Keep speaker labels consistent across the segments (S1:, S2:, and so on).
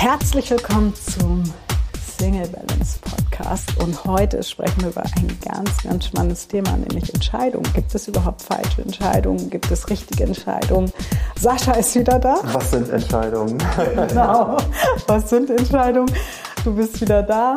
S1: Herzlich willkommen zum Single Balance Podcast und heute sprechen wir über ein ganz, ganz spannendes Thema, nämlich Entscheidungen. Gibt es überhaupt falsche Entscheidungen? Gibt es richtige Entscheidungen? Sascha ist wieder da.
S2: Was sind Entscheidungen?
S1: Genau. Was sind Entscheidungen? Du bist wieder da.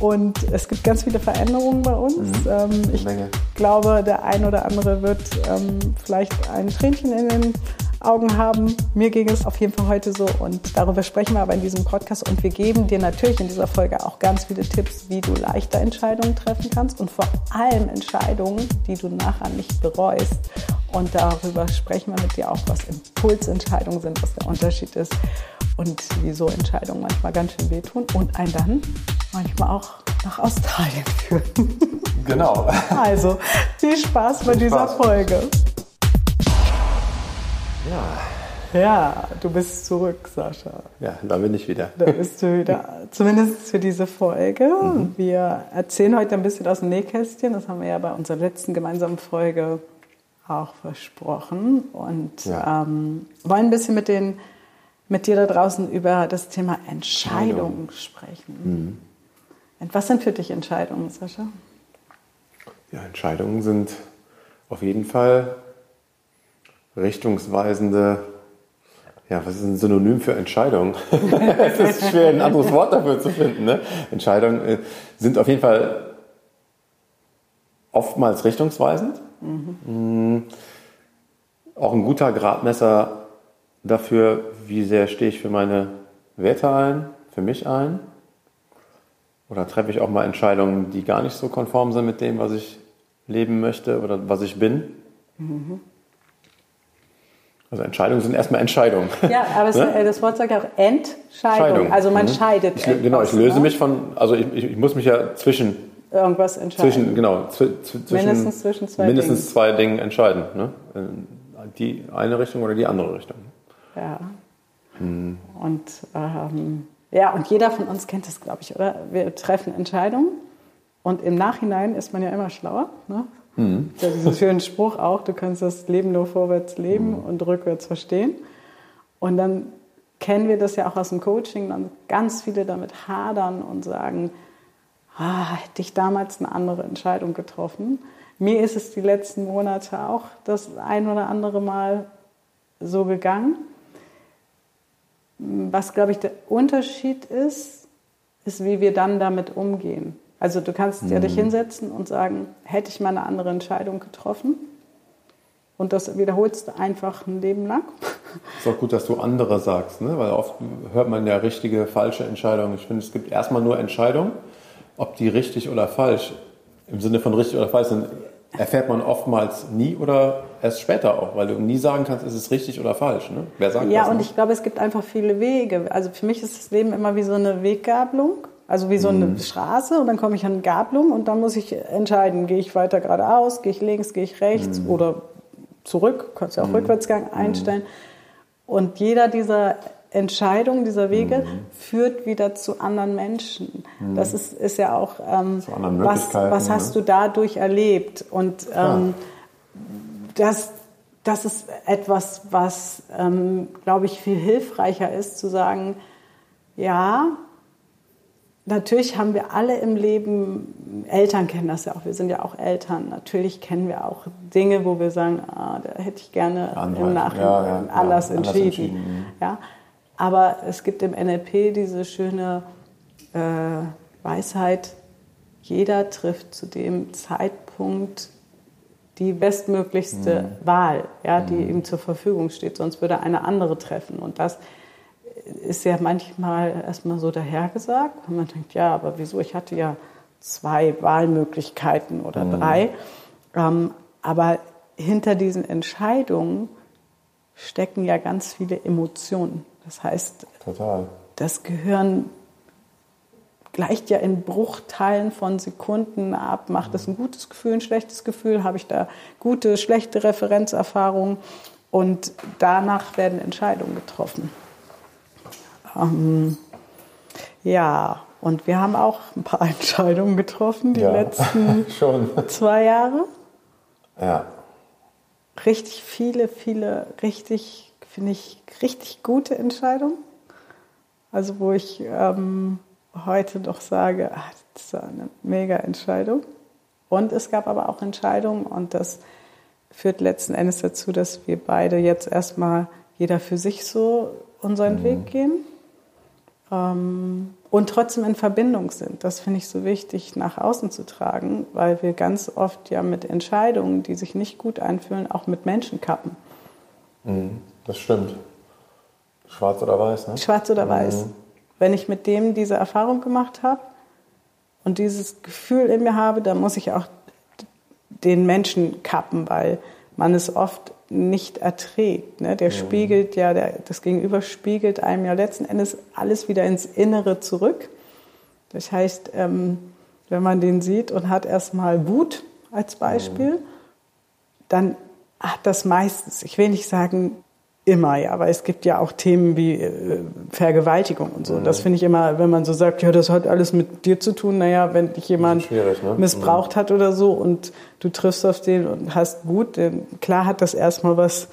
S1: Und es gibt ganz viele Veränderungen bei uns.
S2: Mhm.
S1: Ähm, ich
S2: Menge.
S1: glaube, der ein oder andere wird ähm, vielleicht ein Tränchen in den Augen haben. Mir ging es auf jeden Fall heute so und darüber sprechen wir aber in diesem Podcast und wir geben dir natürlich in dieser Folge auch ganz viele Tipps, wie du leichter Entscheidungen treffen kannst und vor allem Entscheidungen, die du nachher nicht bereust. Und darüber sprechen wir mit dir auch, was Impulsentscheidungen sind, was der Unterschied ist und wieso Entscheidungen manchmal ganz schön wehtun und einen dann manchmal auch nach Australien führen.
S2: Genau.
S1: Also viel Spaß bei
S2: Viel
S1: dieser
S2: Spaß.
S1: Folge.
S2: Ja,
S1: Ja, du bist zurück, Sascha.
S2: ja, da bin ich wieder.
S1: Da bist du wieder, zumindest für diese Folge.
S2: Mhm.
S1: Wir erzählen heute ein bisschen aus dem Nähkästchen. Das haben wir ja bei unserer letzten gemeinsamen Folge auch versprochen. Und
S2: Ja.
S1: ähm, wollen ein bisschen mit, den, mit dir da draußen über das Thema Entscheidungen sprechen.
S2: Mhm.
S1: Und was sind für dich Entscheidungen, Sascha?
S2: Ja, Entscheidungen sind auf jeden Fall richtungsweisende. Ja, was ist ein Synonym für Entscheidung? es ist schwer, ein anderes Wort dafür zu finden. Ne? Entscheidungen äh, sind auf jeden Fall oftmals richtungsweisend. Mhm. Auch ein guter Gradmesser dafür, wie sehr stehe ich für meine Werte ein, für mich ein. Oder treffe ich auch mal Entscheidungen, die gar nicht so konform sind mit dem, was ich leben möchte oder was ich bin? Also Entscheidungen sind erstmal Entscheidungen.
S1: Ja, aber
S2: Ne?
S1: äh, das Wort sagt ja auch Entscheidung. Also man
S2: Mhm.
S1: scheidet.
S2: Ich, genau, ich
S1: etwas,
S2: löse
S1: ne?
S2: mich von, also ich, ich, ich muss mich ja zwischen,
S1: Irgendwas entscheiden.
S2: zwischen genau, zw- zw- zwischen,
S1: Mindestens zwischen zwei
S2: mindestens
S1: Dingen.
S2: zwei Dingen entscheiden. Ne? Die eine Richtung oder die andere Richtung.
S1: Ja.
S2: Hm.
S1: Und ähm, ja, und jeder von uns kennt das, glaube ich, oder? Wir treffen Entscheidungen und im Nachhinein ist man ja immer schlauer. Ne?
S2: Hm.
S1: Ja, diesen schönen Spruch auch, du kannst das Leben nur vorwärts leben
S2: Hm.
S1: und rückwärts verstehen. Und dann kennen wir das ja auch aus dem Coaching, dann ganz viele damit hadern und sagen, ah, hätte ich damals eine andere Entscheidung getroffen. Mir ist es die letzten Monate auch das ein oder andere Mal so gegangen. Was, glaube ich, der Unterschied ist, ist, wie wir dann damit umgehen. Also du kannst ja dich hinsetzen und sagen, hätte ich mal eine andere Entscheidung getroffen? Und das wiederholst du einfach ein Leben lang.
S2: Ist auch gut, dass du andere sagst, ne? weil oft hört man ja richtige, falsche Entscheidungen. Ich finde, es gibt erstmal nur Entscheidungen, ob die richtig oder falsch, im Sinne von richtig oder falsch sind, erfährt man oftmals nie oder erst später auch, weil du nie sagen kannst, ist es richtig oder falsch. Ne? Wer sagt
S1: Ja,
S2: das?
S1: und
S2: ne?
S1: ich glaube, es gibt einfach viele Wege. Also für mich ist das Leben immer wie so eine Weggabelung, also wie so eine Straße und dann komme ich an Gabelung und dann muss ich entscheiden, gehe ich weiter geradeaus, gehe ich links, gehe ich rechts oder zurück, kannst ja auch Rückwärtsgang einstellen. Und jeder dieser Entscheidungen, dieser Wege führt wieder zu anderen Menschen. Das ist, ist ja auch, ähm,
S2: Zu anderen
S1: was, was hast du dadurch erlebt? Und ähm, das, das ist etwas, was, ähm, glaube ich, viel hilfreicher ist, zu sagen, ja, natürlich haben wir alle im Leben, Eltern kennen das ja auch, wir sind ja auch Eltern, natürlich kennen wir auch Dinge, wo wir sagen, ah, da hätte ich gerne
S2: Andere,
S1: im Nachhinein
S2: ja, ja,
S1: anders,
S2: ja, anders
S1: entschieden.
S2: entschieden, mhm.
S1: Ja? Aber es gibt im NLP diese schöne äh, Weisheit, jeder trifft zu dem Zeitpunkt die bestmöglichste
S2: Mhm.
S1: Wahl, ja, die ihm zur Verfügung steht, sonst würde er eine andere treffen. Und das ist ja manchmal erstmal so dahergesagt, wenn man denkt, ja, aber wieso, ich hatte ja zwei Wahlmöglichkeiten oder
S2: Mhm.
S1: drei. Ähm, aber hinter diesen Entscheidungen stecken ja ganz viele Emotionen. Das heißt,
S2: Total.
S1: das Gehirn gleicht ja in Bruchteilen von Sekunden ab. Macht es ein gutes Gefühl, ein schlechtes Gefühl? Habe ich da gute, schlechte Referenzerfahrungen? Und danach werden Entscheidungen getroffen. Ähm, ja, und wir haben auch ein paar Entscheidungen getroffen die
S2: Ja.
S1: letzten
S2: Schon.
S1: zwei Jahre.
S2: Ja.
S1: Richtig viele, viele, richtig, finde ich, richtig gute Entscheidungen. Also wo ich ähm, heute doch sage, ach, das war eine mega Entscheidung. Und es gab aber auch Entscheidungen und das führt letzten Endes dazu, dass wir beide jetzt erstmal jeder für sich so unseren mhm. Weg gehen ähm, und trotzdem in Verbindung sind. Das finde ich so wichtig nach außen zu tragen, weil wir ganz oft ja mit Entscheidungen, die sich nicht gut anfühlen, auch mit Menschen kappen.
S2: Mhm. Das stimmt. Schwarz oder weiß, ne?
S1: Schwarz oder weiß. Mhm. Wenn ich mit dem diese Erfahrung gemacht habe und dieses Gefühl in mir habe, dann muss ich auch den Menschen kappen, weil man es oft nicht erträgt. Ne? Der mhm. spiegelt ja, der, das Gegenüber spiegelt einem ja letzten Endes alles wieder ins Innere zurück. Das heißt, ähm, wenn man den sieht und hat erstmal Wut als Beispiel, mhm. dann hat das meistens, ich will nicht sagen immer, ja, aber es gibt ja auch Themen wie äh, Vergewaltigung und so. Mhm. Das finde ich immer, wenn man so sagt, ja, das hat alles mit dir zu tun, naja, wenn dich jemand ne? missbraucht mhm. hat oder so und du triffst auf den und hast gut, denn klar hat das erstmal was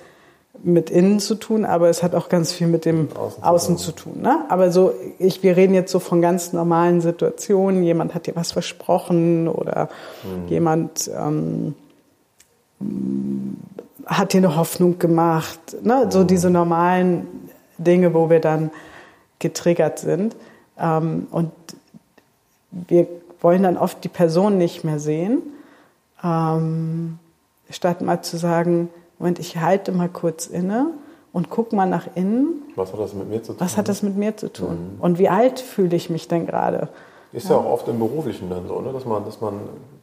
S1: mit innen zu tun, aber es hat auch ganz viel mit dem Außen, Außen zu tun. Ne? Aber so, ich, wir reden jetzt so von ganz normalen Situationen. Jemand hat dir was versprochen oder mhm. jemand ähm, hat dir eine Hoffnung gemacht. Ne? So diese normalen Dinge, wo wir dann getriggert sind. Ähm, und wir wollen dann oft die Person nicht mehr sehen, ähm, statt mal zu sagen, Moment, ich halte mal kurz inne und guck mal nach innen.
S2: Was hat das mit mir zu tun?
S1: Was hat das mit mir zu tun? Mhm. Und wie alt fühle ich mich denn gerade?
S2: Ist ja. ja. auch oft im Beruflichen dann so, ne? dass, man, dass man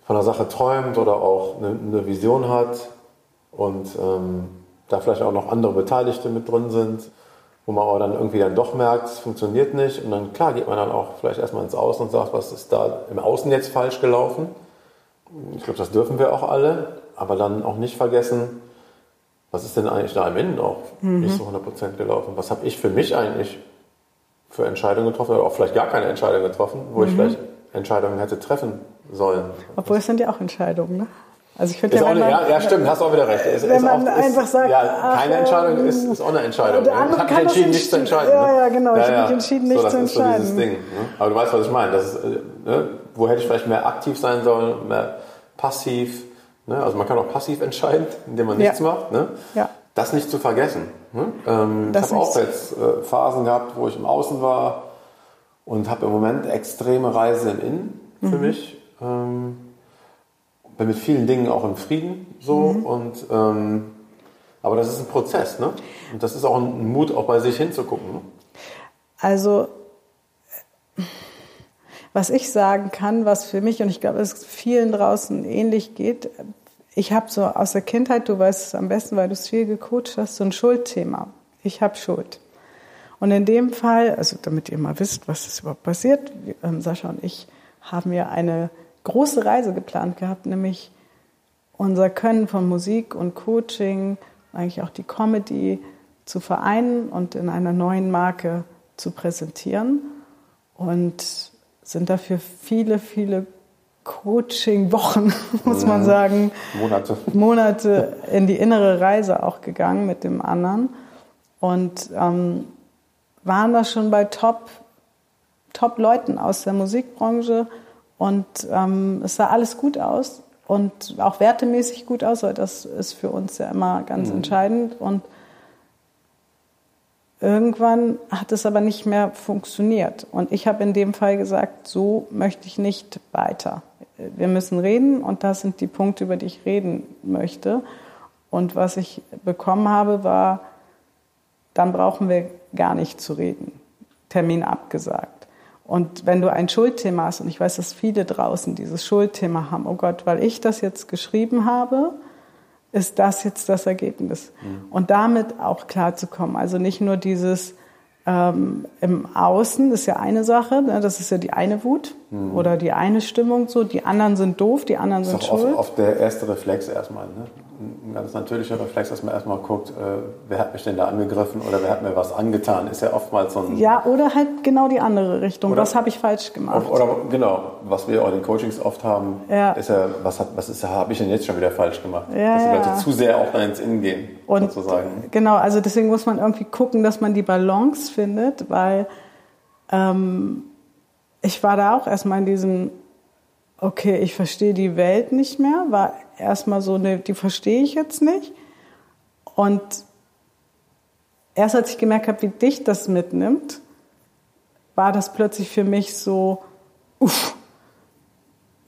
S2: von einer Sache träumt oder auch eine, eine Vision hat und ähm, da vielleicht auch noch andere Beteiligte mit drin sind, wo man aber dann irgendwie dann doch merkt, es funktioniert nicht und dann klar geht man dann auch vielleicht erstmal ins Außen und sagt, was ist da im Außen jetzt falsch gelaufen. Ich glaube, das dürfen wir auch alle, aber dann auch nicht vergessen, was ist denn eigentlich da im Innen auch mhm. nicht so 100% gelaufen? Was habe ich für mich eigentlich für Entscheidungen getroffen oder auch vielleicht gar keine Entscheidung getroffen, wo mhm. ich vielleicht Entscheidungen hätte treffen sollen?
S1: Obwohl es sind ja auch Entscheidungen, ne?
S2: Also ich finde ja, eine, ja, ja, stimmt, hast auch wieder recht.
S1: Es, wenn man auch, einfach sagt,
S2: ja, keine Entscheidung ähm, ist, ist auch eine Entscheidung.
S1: Ne? Ich habe mich entschieden, nicht zu entscheiden. Ja, ne? ja, genau. ich habe mich entschieden, nicht so, zu entscheiden. So Ding, ne?
S2: Aber du weißt, was ich meine. Das ist, äh, ne? Wo hätte ich vielleicht mehr aktiv sein sollen, mehr passiv. Ne? Also man kann auch passiv entscheiden, indem man nichts macht. Ne? Ja. Das nicht zu vergessen. Ne? Ähm, ich habe auch jetzt äh, Phasen gehabt, wo ich im Außen war und habe im Moment extreme Reise im Innen für mhm. mich. Ähm, bin mit vielen Dingen auch im Frieden so mhm. und ähm, aber das ist ein Prozess, ne? Und das ist auch ein Mut, auch bei sich hinzugucken. Ne?
S1: Also was ich sagen kann, was für mich und ich glaube, es vielen draußen ähnlich geht, ich habe so aus der Kindheit, du weißt es am besten, weil du es viel gecoacht hast, so ein Schuldthema. Ich habe Schuld. Und in dem Fall, also damit ihr mal wisst, was ist überhaupt passiert, ähm, Sascha und ich haben ja eine große Reise geplant gehabt, nämlich unser Können von Musik und Coaching, eigentlich auch die Comedy zu vereinen und in einer neuen Marke zu präsentieren und sind dafür viele, viele Coaching-Wochen, muss man mhm. sagen,
S2: Monate.
S1: Monate in die innere Reise auch gegangen mit dem anderen und ähm, waren da schon bei Top, Top-Leuten aus der Musikbranche, und ähm, es sah alles gut aus und auch wertemäßig gut aus, weil das ist für uns ja immer ganz mhm. entscheidend. Und irgendwann hat es aber nicht mehr funktioniert. Und ich habe in dem Fall gesagt, so möchte ich nicht weiter. Wir müssen reden und das sind die Punkte, über die ich reden möchte. Und was ich bekommen habe, war, dann brauchen wir gar nicht zu reden. Termin abgesagt. Und wenn du ein Schuldthema hast, und ich weiß, dass viele draußen dieses Schuldthema haben, oh Gott, weil ich das jetzt geschrieben habe, ist das jetzt das Ergebnis. Mhm. Und damit auch klarzukommen. Also nicht nur dieses ähm, im Außen, das ist ja eine Sache, ne, das ist ja die eine Wut mhm. oder die eine Stimmung so, die anderen sind doof, die anderen sind schuld. Das ist
S2: oft, oft der erste Reflex erstmal. Ne? ein ganz natürlicher Reflex, dass man erstmal guckt, äh, wer hat mich denn da angegriffen oder wer hat mir was angetan, ist ja oftmals so ein...
S1: Ja, oder halt genau die andere Richtung. Oder, was habe ich falsch gemacht?
S2: Oder, genau, was wir auch in den Coachings oft haben, ja. ist ja, was, hat, was habe ich denn jetzt schon wieder falsch gemacht? Ja, dass die Leute zu sehr auch ins Innen gehen,
S1: Und
S2: sozusagen.
S1: Genau, also deswegen muss man irgendwie gucken, dass man die Balance findet, weil ähm, ich war da auch erstmal in diesem, okay, ich verstehe die Welt nicht mehr, war erstmal so, ne, die verstehe ich jetzt nicht. Und erst als ich gemerkt habe, wie dich das mitnimmt, war das plötzlich für mich so, uff,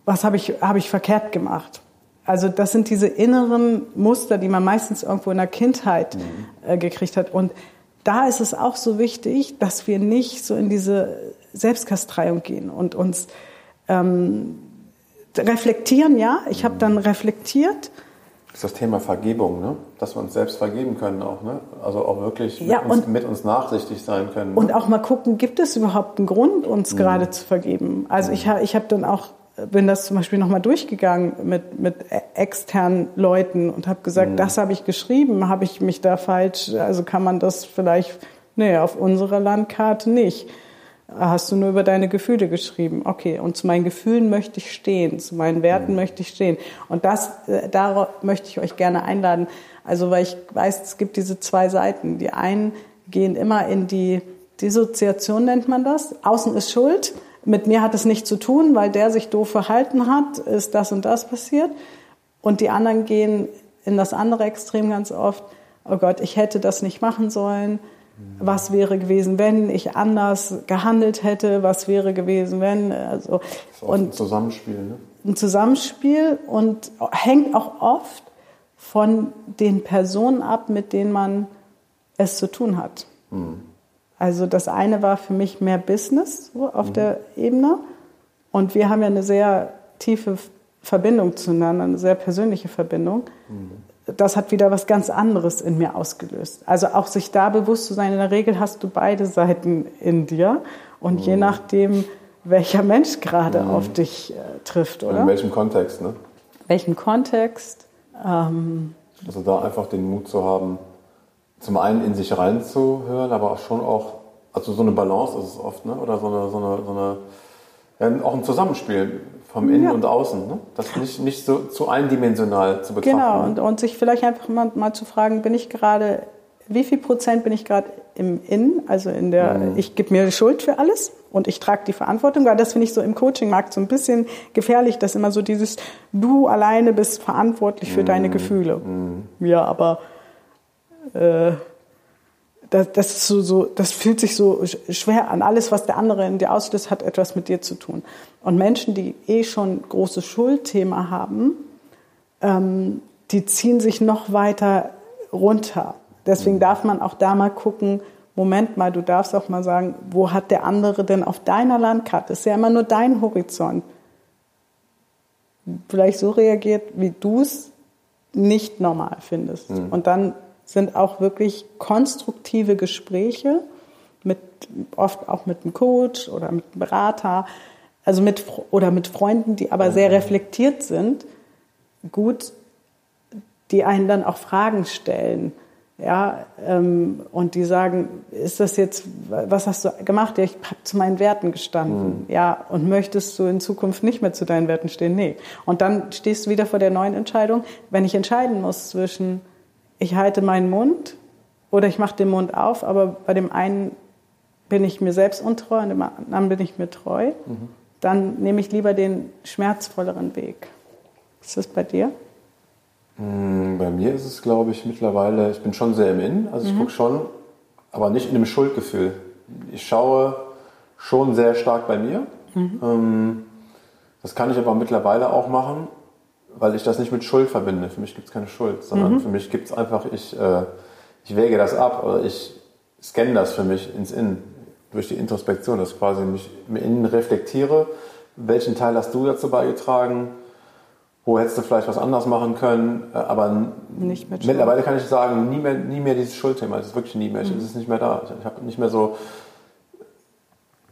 S1: was habe ich, hab ich verkehrt gemacht? Also das sind diese inneren Muster, die man meistens irgendwo in der Kindheit mhm. äh, gekriegt hat. Und da ist es auch so wichtig, dass wir nicht so in diese Selbstkastreiung gehen und uns ähm, reflektieren. Ja, ich habe dann reflektiert.
S2: Das ist das Thema Vergebung, ne? dass wir uns selbst vergeben können auch. Ne? Also auch wirklich mit, ja, uns, mit uns nachsichtig sein können.
S1: Ne? Und auch mal gucken, gibt es überhaupt einen Grund, uns mhm. gerade zu vergeben? Also mhm. ich, ich habe dann auch bin das zum Beispiel nochmal durchgegangen mit, mit externen Leuten und habe gesagt, mhm. das habe ich geschrieben, habe ich mich da falsch, also kann man das vielleicht, nee, auf unserer Landkarte nicht. Hast du nur über deine Gefühle geschrieben? Okay, und zu meinen Gefühlen möchte ich stehen, zu meinen Werten mhm. möchte ich stehen. Und das, äh, darauf möchte ich euch gerne einladen. Also, weil ich weiß, es gibt diese zwei Seiten. Die einen gehen immer in die Dissoziation, nennt man das. Außen ist Schuld mit mir hat es nichts zu tun, weil der sich doof verhalten hat, ist das und das passiert. Und die anderen gehen in das andere Extrem ganz oft, oh Gott, ich hätte das nicht machen sollen. Was wäre gewesen, wenn ich anders gehandelt hätte? Was wäre gewesen, wenn? Also,
S2: das ist und ein Zusammenspiel, ne?
S1: Ein Zusammenspiel und hängt auch oft von den Personen ab, mit denen man es zu tun hat. Mhm. Also das eine war für mich mehr Business so auf mhm. der Ebene und wir haben ja eine sehr tiefe Verbindung zueinander, eine sehr persönliche Verbindung. Mhm. Das hat wieder was ganz anderes in mir ausgelöst. Also auch sich da bewusst zu sein, in der Regel hast du beide Seiten in dir und mhm. je nachdem, welcher Mensch gerade mhm. auf dich äh, trifft, oder?
S2: In welchem Kontext, ne?
S1: Welchen Kontext? Ähm,
S2: also da einfach den Mut zu haben, zum einen in sich reinzuhören, aber auch schon auch, also so eine Balance ist es oft, ne? oder so eine, so eine, so eine ja, auch ein Zusammenspiel vom Innen ja. und Außen. Ne? Das nicht, nicht so zu eindimensional zu betrachten.
S1: Genau, und, und sich vielleicht einfach mal, mal zu fragen, bin ich gerade, wie viel Prozent bin ich gerade im Innen, also in der, mhm. ich gebe mir Schuld für alles und ich trage die Verantwortung, weil das finde ich so im Coaching-Markt so ein bisschen gefährlich, dass immer so dieses, du alleine bist verantwortlich für mhm. deine Gefühle. Mhm. Ja, aber äh, das, das, so, so, das fühlt sich so schwer an. Alles, was der andere in dir auslöst, hat etwas mit dir zu tun. Und Menschen, die eh schon großes Schuldthema haben, ähm, die ziehen sich noch weiter runter. Deswegen darf man auch da mal gucken, Moment mal, du darfst auch mal sagen, wo hat der andere denn auf deiner Landkarte? Ist ja immer nur dein Horizont. Vielleicht so reagiert, wie du es nicht normal findest. Mhm. Und dann sind auch wirklich konstruktive Gespräche mit oft auch mit einem Coach oder mit einem Berater, also mit oder mit Freunden, die aber sehr reflektiert sind, gut, die einen dann auch Fragen stellen. Ja, ähm, und die sagen, ist das jetzt, was hast du gemacht? Ja, ich habe zu meinen Werten gestanden. Mhm. Ja, und möchtest du in Zukunft nicht mehr zu deinen Werten stehen? Nee. Und dann stehst du wieder vor der neuen Entscheidung, wenn ich entscheiden muss zwischen ich halte meinen Mund oder ich mache den Mund auf, aber bei dem einen bin ich mir selbst untreu und dem anderen bin ich mir treu, mhm. dann nehme ich lieber den schmerzvolleren Weg. Ist das bei dir?
S2: Mm, bei mir ist es, glaube ich, mittlerweile, ich bin schon sehr im Innen, also ich mhm. gucke schon, aber nicht in einem Schuldgefühl. Ich schaue schon sehr stark bei mir. Mhm. Ähm, das kann ich aber mittlerweile auch machen, weil ich das nicht mit Schuld verbinde. Für mich gibt es keine Schuld, sondern mhm. für mich gibt es einfach, ich, äh, ich wäge das ab oder ich scanne das für mich ins Innen durch die Introspektion, dass ich quasi mich im Innen reflektiere. Welchen Teil hast du dazu beigetragen? Wo hättest du vielleicht was anders machen können? Äh, aber nicht mit mittlerweile kann ich sagen, nie mehr, nie mehr dieses Schuldthema. Das ist wirklich nie mehr. Mhm. Es ist nicht mehr da. Ich, ich habe nicht mehr so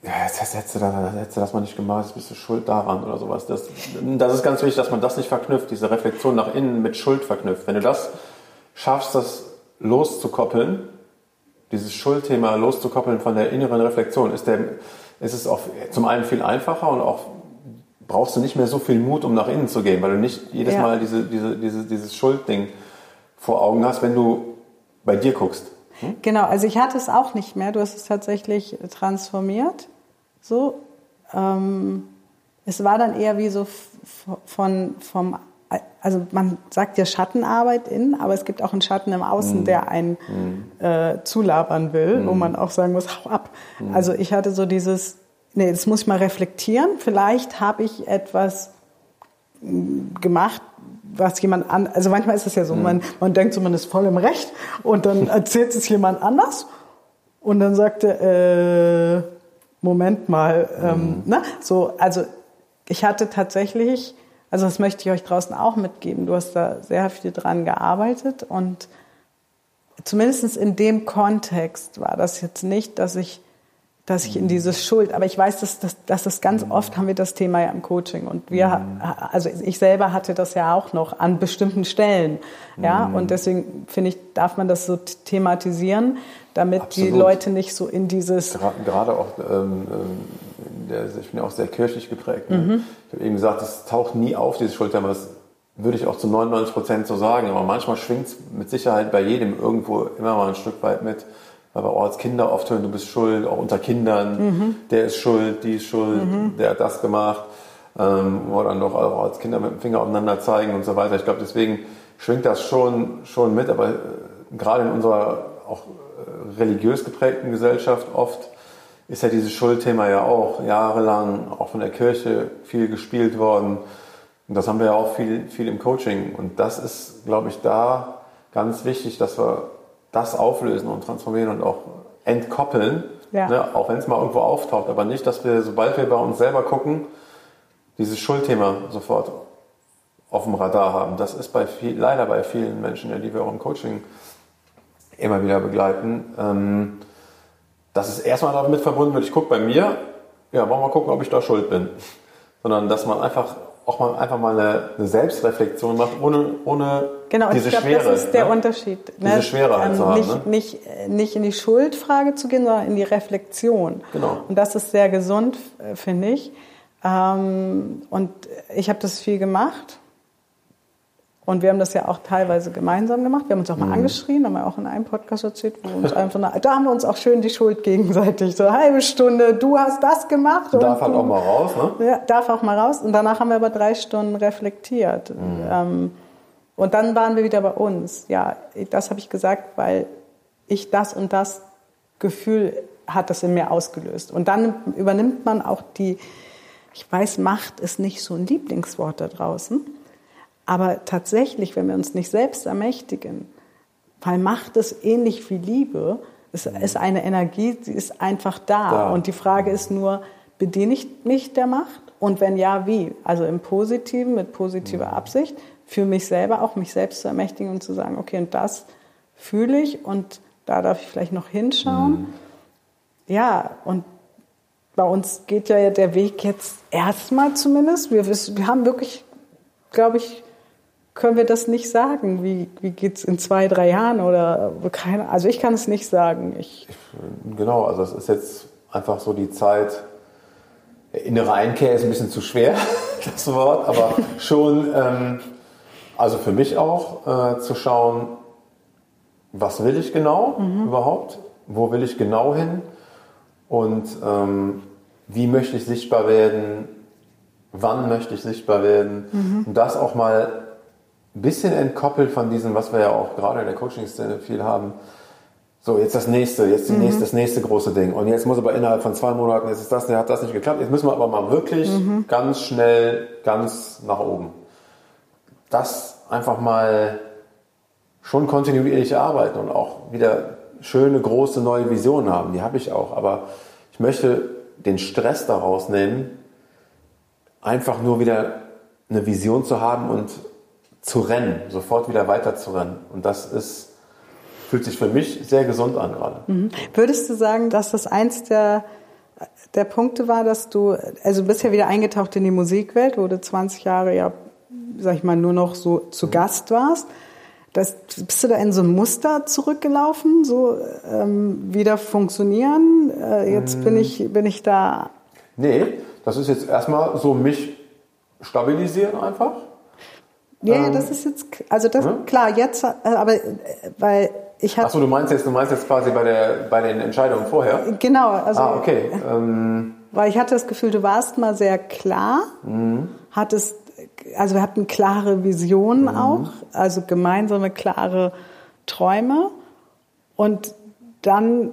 S2: ja, jetzt hättest du, das, hättest du das mal nicht gemacht, jetzt bist du schuld daran oder sowas. Das, das ist ganz wichtig, dass man das nicht verknüpft, diese Reflexion nach innen mit Schuld verknüpft. Wenn du das schaffst, das loszukoppeln, dieses Schuldthema loszukoppeln von der inneren Reflexion, ist, der, ist es auch zum einen viel einfacher und auch brauchst du nicht mehr so viel Mut, um nach innen zu gehen, weil du nicht jedes ja. Mal diese, diese, diese, dieses Schuldding vor Augen hast, wenn du bei dir guckst.
S1: Hm? Genau, also ich hatte es auch nicht mehr. Du hast es tatsächlich transformiert. So, ähm, es war dann eher wie so von, vom, also man sagt ja Schattenarbeit in, aber es gibt auch einen Schatten im Außen, mm. der einen mm. äh, zulabern will, mm. wo man auch sagen muss, hau ab. Mm. Also ich hatte so dieses, nee, das muss ich mal reflektieren. Vielleicht habe ich etwas mm, gemacht, was jemand an, also manchmal ist es ja so, mm. man, man denkt so, man ist voll im Recht und dann erzählt es jemand anders und dann sagt er, äh, Moment mal, ähm, ne? so, also ich hatte tatsächlich, also das möchte ich euch draußen auch mitgeben, du hast da sehr viel dran gearbeitet und zumindest in dem Kontext war das jetzt nicht, dass ich dass ich in dieses Schuld, aber ich weiß, dass, dass, dass das ganz oft haben wir das Thema ja im Coaching und wir, also ich selber hatte das ja auch noch an bestimmten Stellen, ja, und deswegen finde ich, darf man das so thematisieren, damit Absolut. die Leute nicht so in dieses...
S2: Gerade auch, ähm, ähm, ich bin ja auch sehr kirchlich geprägt. Ne? Mhm. Ich habe eben gesagt, es taucht nie auf, dieses Schuldthema. Das würde ich auch zu 99 Prozent so sagen. Aber manchmal schwingt es mit Sicherheit bei jedem irgendwo immer mal ein Stück weit mit. Weil wir auch als Kinder oft hören, du bist schuld, auch unter Kindern, mhm. der ist schuld, die ist schuld, mhm. der hat das gemacht. Ähm, oder dann doch auch als Kinder mit dem Finger aufeinander zeigen und so weiter. Ich glaube, deswegen schwingt das schon, schon mit. Aber äh, gerade in unserer auch religiös geprägten Gesellschaft oft ist ja dieses Schuldthema ja auch jahrelang auch von der Kirche viel gespielt worden. Und das haben wir ja auch viel, viel im Coaching. Und das ist, glaube ich, da ganz wichtig, dass wir das auflösen und transformieren und auch entkoppeln. Ja. Ne, auch wenn es mal irgendwo auftaucht, aber nicht, dass wir, sobald wir bei uns selber gucken, dieses Schuldthema sofort auf dem Radar haben. Das ist bei viel, leider bei vielen Menschen, ja, die wir auch im Coaching immer wieder begleiten. Ähm, dass es erstmal damit verbunden wird, ich gucke bei mir, ja, wollen wir mal gucken, ob ich da schuld bin. Sondern dass man einfach auch mal einfach mal eine, eine Selbstreflexion macht, ohne, ohne
S1: genau,
S2: diese
S1: ich glaub,
S2: Schwere.
S1: Das ist der ne? Unterschied.
S2: Ne? Diese Schwere halt ähm, zu haben.
S1: Nicht,
S2: ne?
S1: nicht, nicht in die Schuldfrage zu gehen, sondern in die Reflexion.
S2: Genau.
S1: Und das ist sehr gesund, äh, finde ich. Ähm, und ich habe das viel gemacht. Und wir haben das ja auch teilweise gemeinsam gemacht. Wir haben uns auch mal mhm. angeschrien, haben wir auch in einem Podcast erzählt, wo uns einfach, da haben wir uns auch schön die Schuld gegenseitig. So eine halbe Stunde, du hast das gemacht.
S2: Darf
S1: halt
S2: auch mal raus,
S1: ne? Ja, darf auch mal raus. Und danach haben wir aber drei Stunden reflektiert. Mhm. Ähm, und dann waren wir wieder bei uns. Ja, das habe ich gesagt, weil ich das und das Gefühl hat das in mir ausgelöst. Und dann übernimmt man auch die, ich weiß, Macht ist nicht so ein Lieblingswort da draußen aber tatsächlich, wenn wir uns nicht selbst ermächtigen, weil Macht ist ähnlich wie Liebe, es ist eine Energie, sie ist einfach da. da. Und die Frage ist nur, bediene ich mich der Macht? Und wenn ja, wie? Also im Positiven, mit positiver mhm. Absicht, für mich selber auch, mich selbst zu ermächtigen und zu sagen, okay, und das fühle ich und da darf ich vielleicht noch hinschauen. Mhm. Ja, und bei uns geht ja der Weg jetzt erstmal zumindest. Wir, wir haben wirklich, glaube ich, können wir das nicht sagen. Wie, wie geht es in zwei, drei Jahren oder keine Also ich kann es nicht sagen. Ich
S2: genau, also es ist jetzt einfach so die Zeit. Innere Einkehr ist ein bisschen zu schwer, das Wort, aber schon, ähm, also für mich auch, äh, zu schauen, was will ich genau mhm. überhaupt? Wo will ich genau hin? Und ähm, wie möchte ich sichtbar werden? Wann möchte ich sichtbar werden? Mhm. Und das auch mal ein bisschen entkoppelt von diesem, was wir ja auch gerade in der Coaching-Szene viel haben. So, jetzt das nächste, jetzt mhm. nächste, das nächste große Ding. Und jetzt muss aber innerhalb von zwei Monaten, jetzt ist das, hat das nicht geklappt. Jetzt müssen wir aber mal wirklich mhm. ganz schnell, ganz nach oben. Das einfach mal schon kontinuierlich arbeiten und auch wieder schöne, große, neue Visionen haben. Die habe ich auch. Aber ich möchte den Stress daraus nehmen, einfach nur wieder eine Vision zu haben und zu rennen, sofort wieder weiter zu rennen. Und das ist, fühlt sich für mich sehr gesund an gerade.
S1: Mhm. Würdest du sagen, dass das eins der, der Punkte war, dass du, also du bist ja wieder eingetaucht in die Musikwelt, wo du 20 Jahre ja, sag ich mal, nur noch so zu mhm. Gast warst. Das, bist du da in so ein Muster zurückgelaufen, so ähm, wieder funktionieren? Äh, jetzt bin mhm. ich, bin ich da.
S2: Nee, das ist jetzt erstmal so mich stabilisieren einfach.
S1: Ja, ähm, das ist jetzt, also das, hm? klar, jetzt, äh, aber, äh, weil ich hatte.
S2: Achso, du meinst jetzt, du meinst jetzt quasi bei der, bei den Entscheidungen vorher?
S1: Genau, also.
S2: Ah, okay. Ähm,
S1: Weil ich hatte das Gefühl, du warst mal sehr klar, mhm. hattest, also wir hatten klare Visionen mhm. auch, also gemeinsame klare Träume. Und dann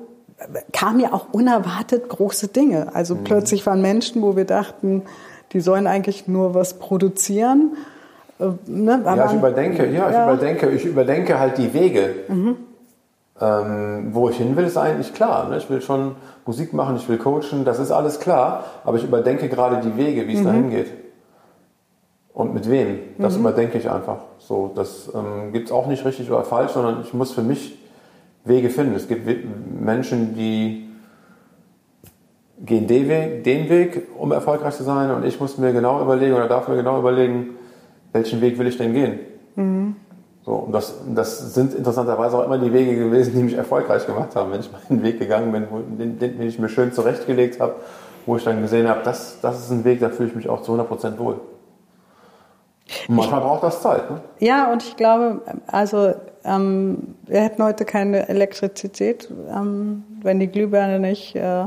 S1: kamen ja auch unerwartet große Dinge. Also mhm. plötzlich waren Menschen, wo wir dachten, die sollen eigentlich nur was produzieren.
S2: Äh, ne? Ja, ich überdenke, ja, ich ja. überdenke, ich überdenke halt die Wege. Mhm. Ähm, wo ich hin will, ist eigentlich klar. Ne? Ich will schon Musik machen, ich will coachen, das ist alles klar. Aber ich überdenke gerade die Wege, wie es mhm. dahin geht. Und mit wem. Das mhm. überdenke ich einfach. So, das ähm, gibt es auch nicht richtig oder falsch, sondern ich muss für mich Wege finden. Es gibt Menschen, die gehen den Weg, den Weg, um erfolgreich zu sein und ich muss mir genau überlegen oder darf mir genau überlegen, welchen Weg will ich denn gehen. Mhm. So, und das, das sind interessanterweise auch immer die Wege gewesen, die mich erfolgreich gemacht haben. Wenn ich meinen Weg gegangen bin, den, den ich mir schön zurechtgelegt habe, wo ich dann gesehen habe, das, das ist ein Weg, da fühle ich mich auch zu 100% wohl. Und manchmal braucht das Zeit. Ne?
S1: Ja, und ich glaube, also ähm, wir hätten heute keine Elektrizität, ähm, wenn die Glühbirne nicht, äh,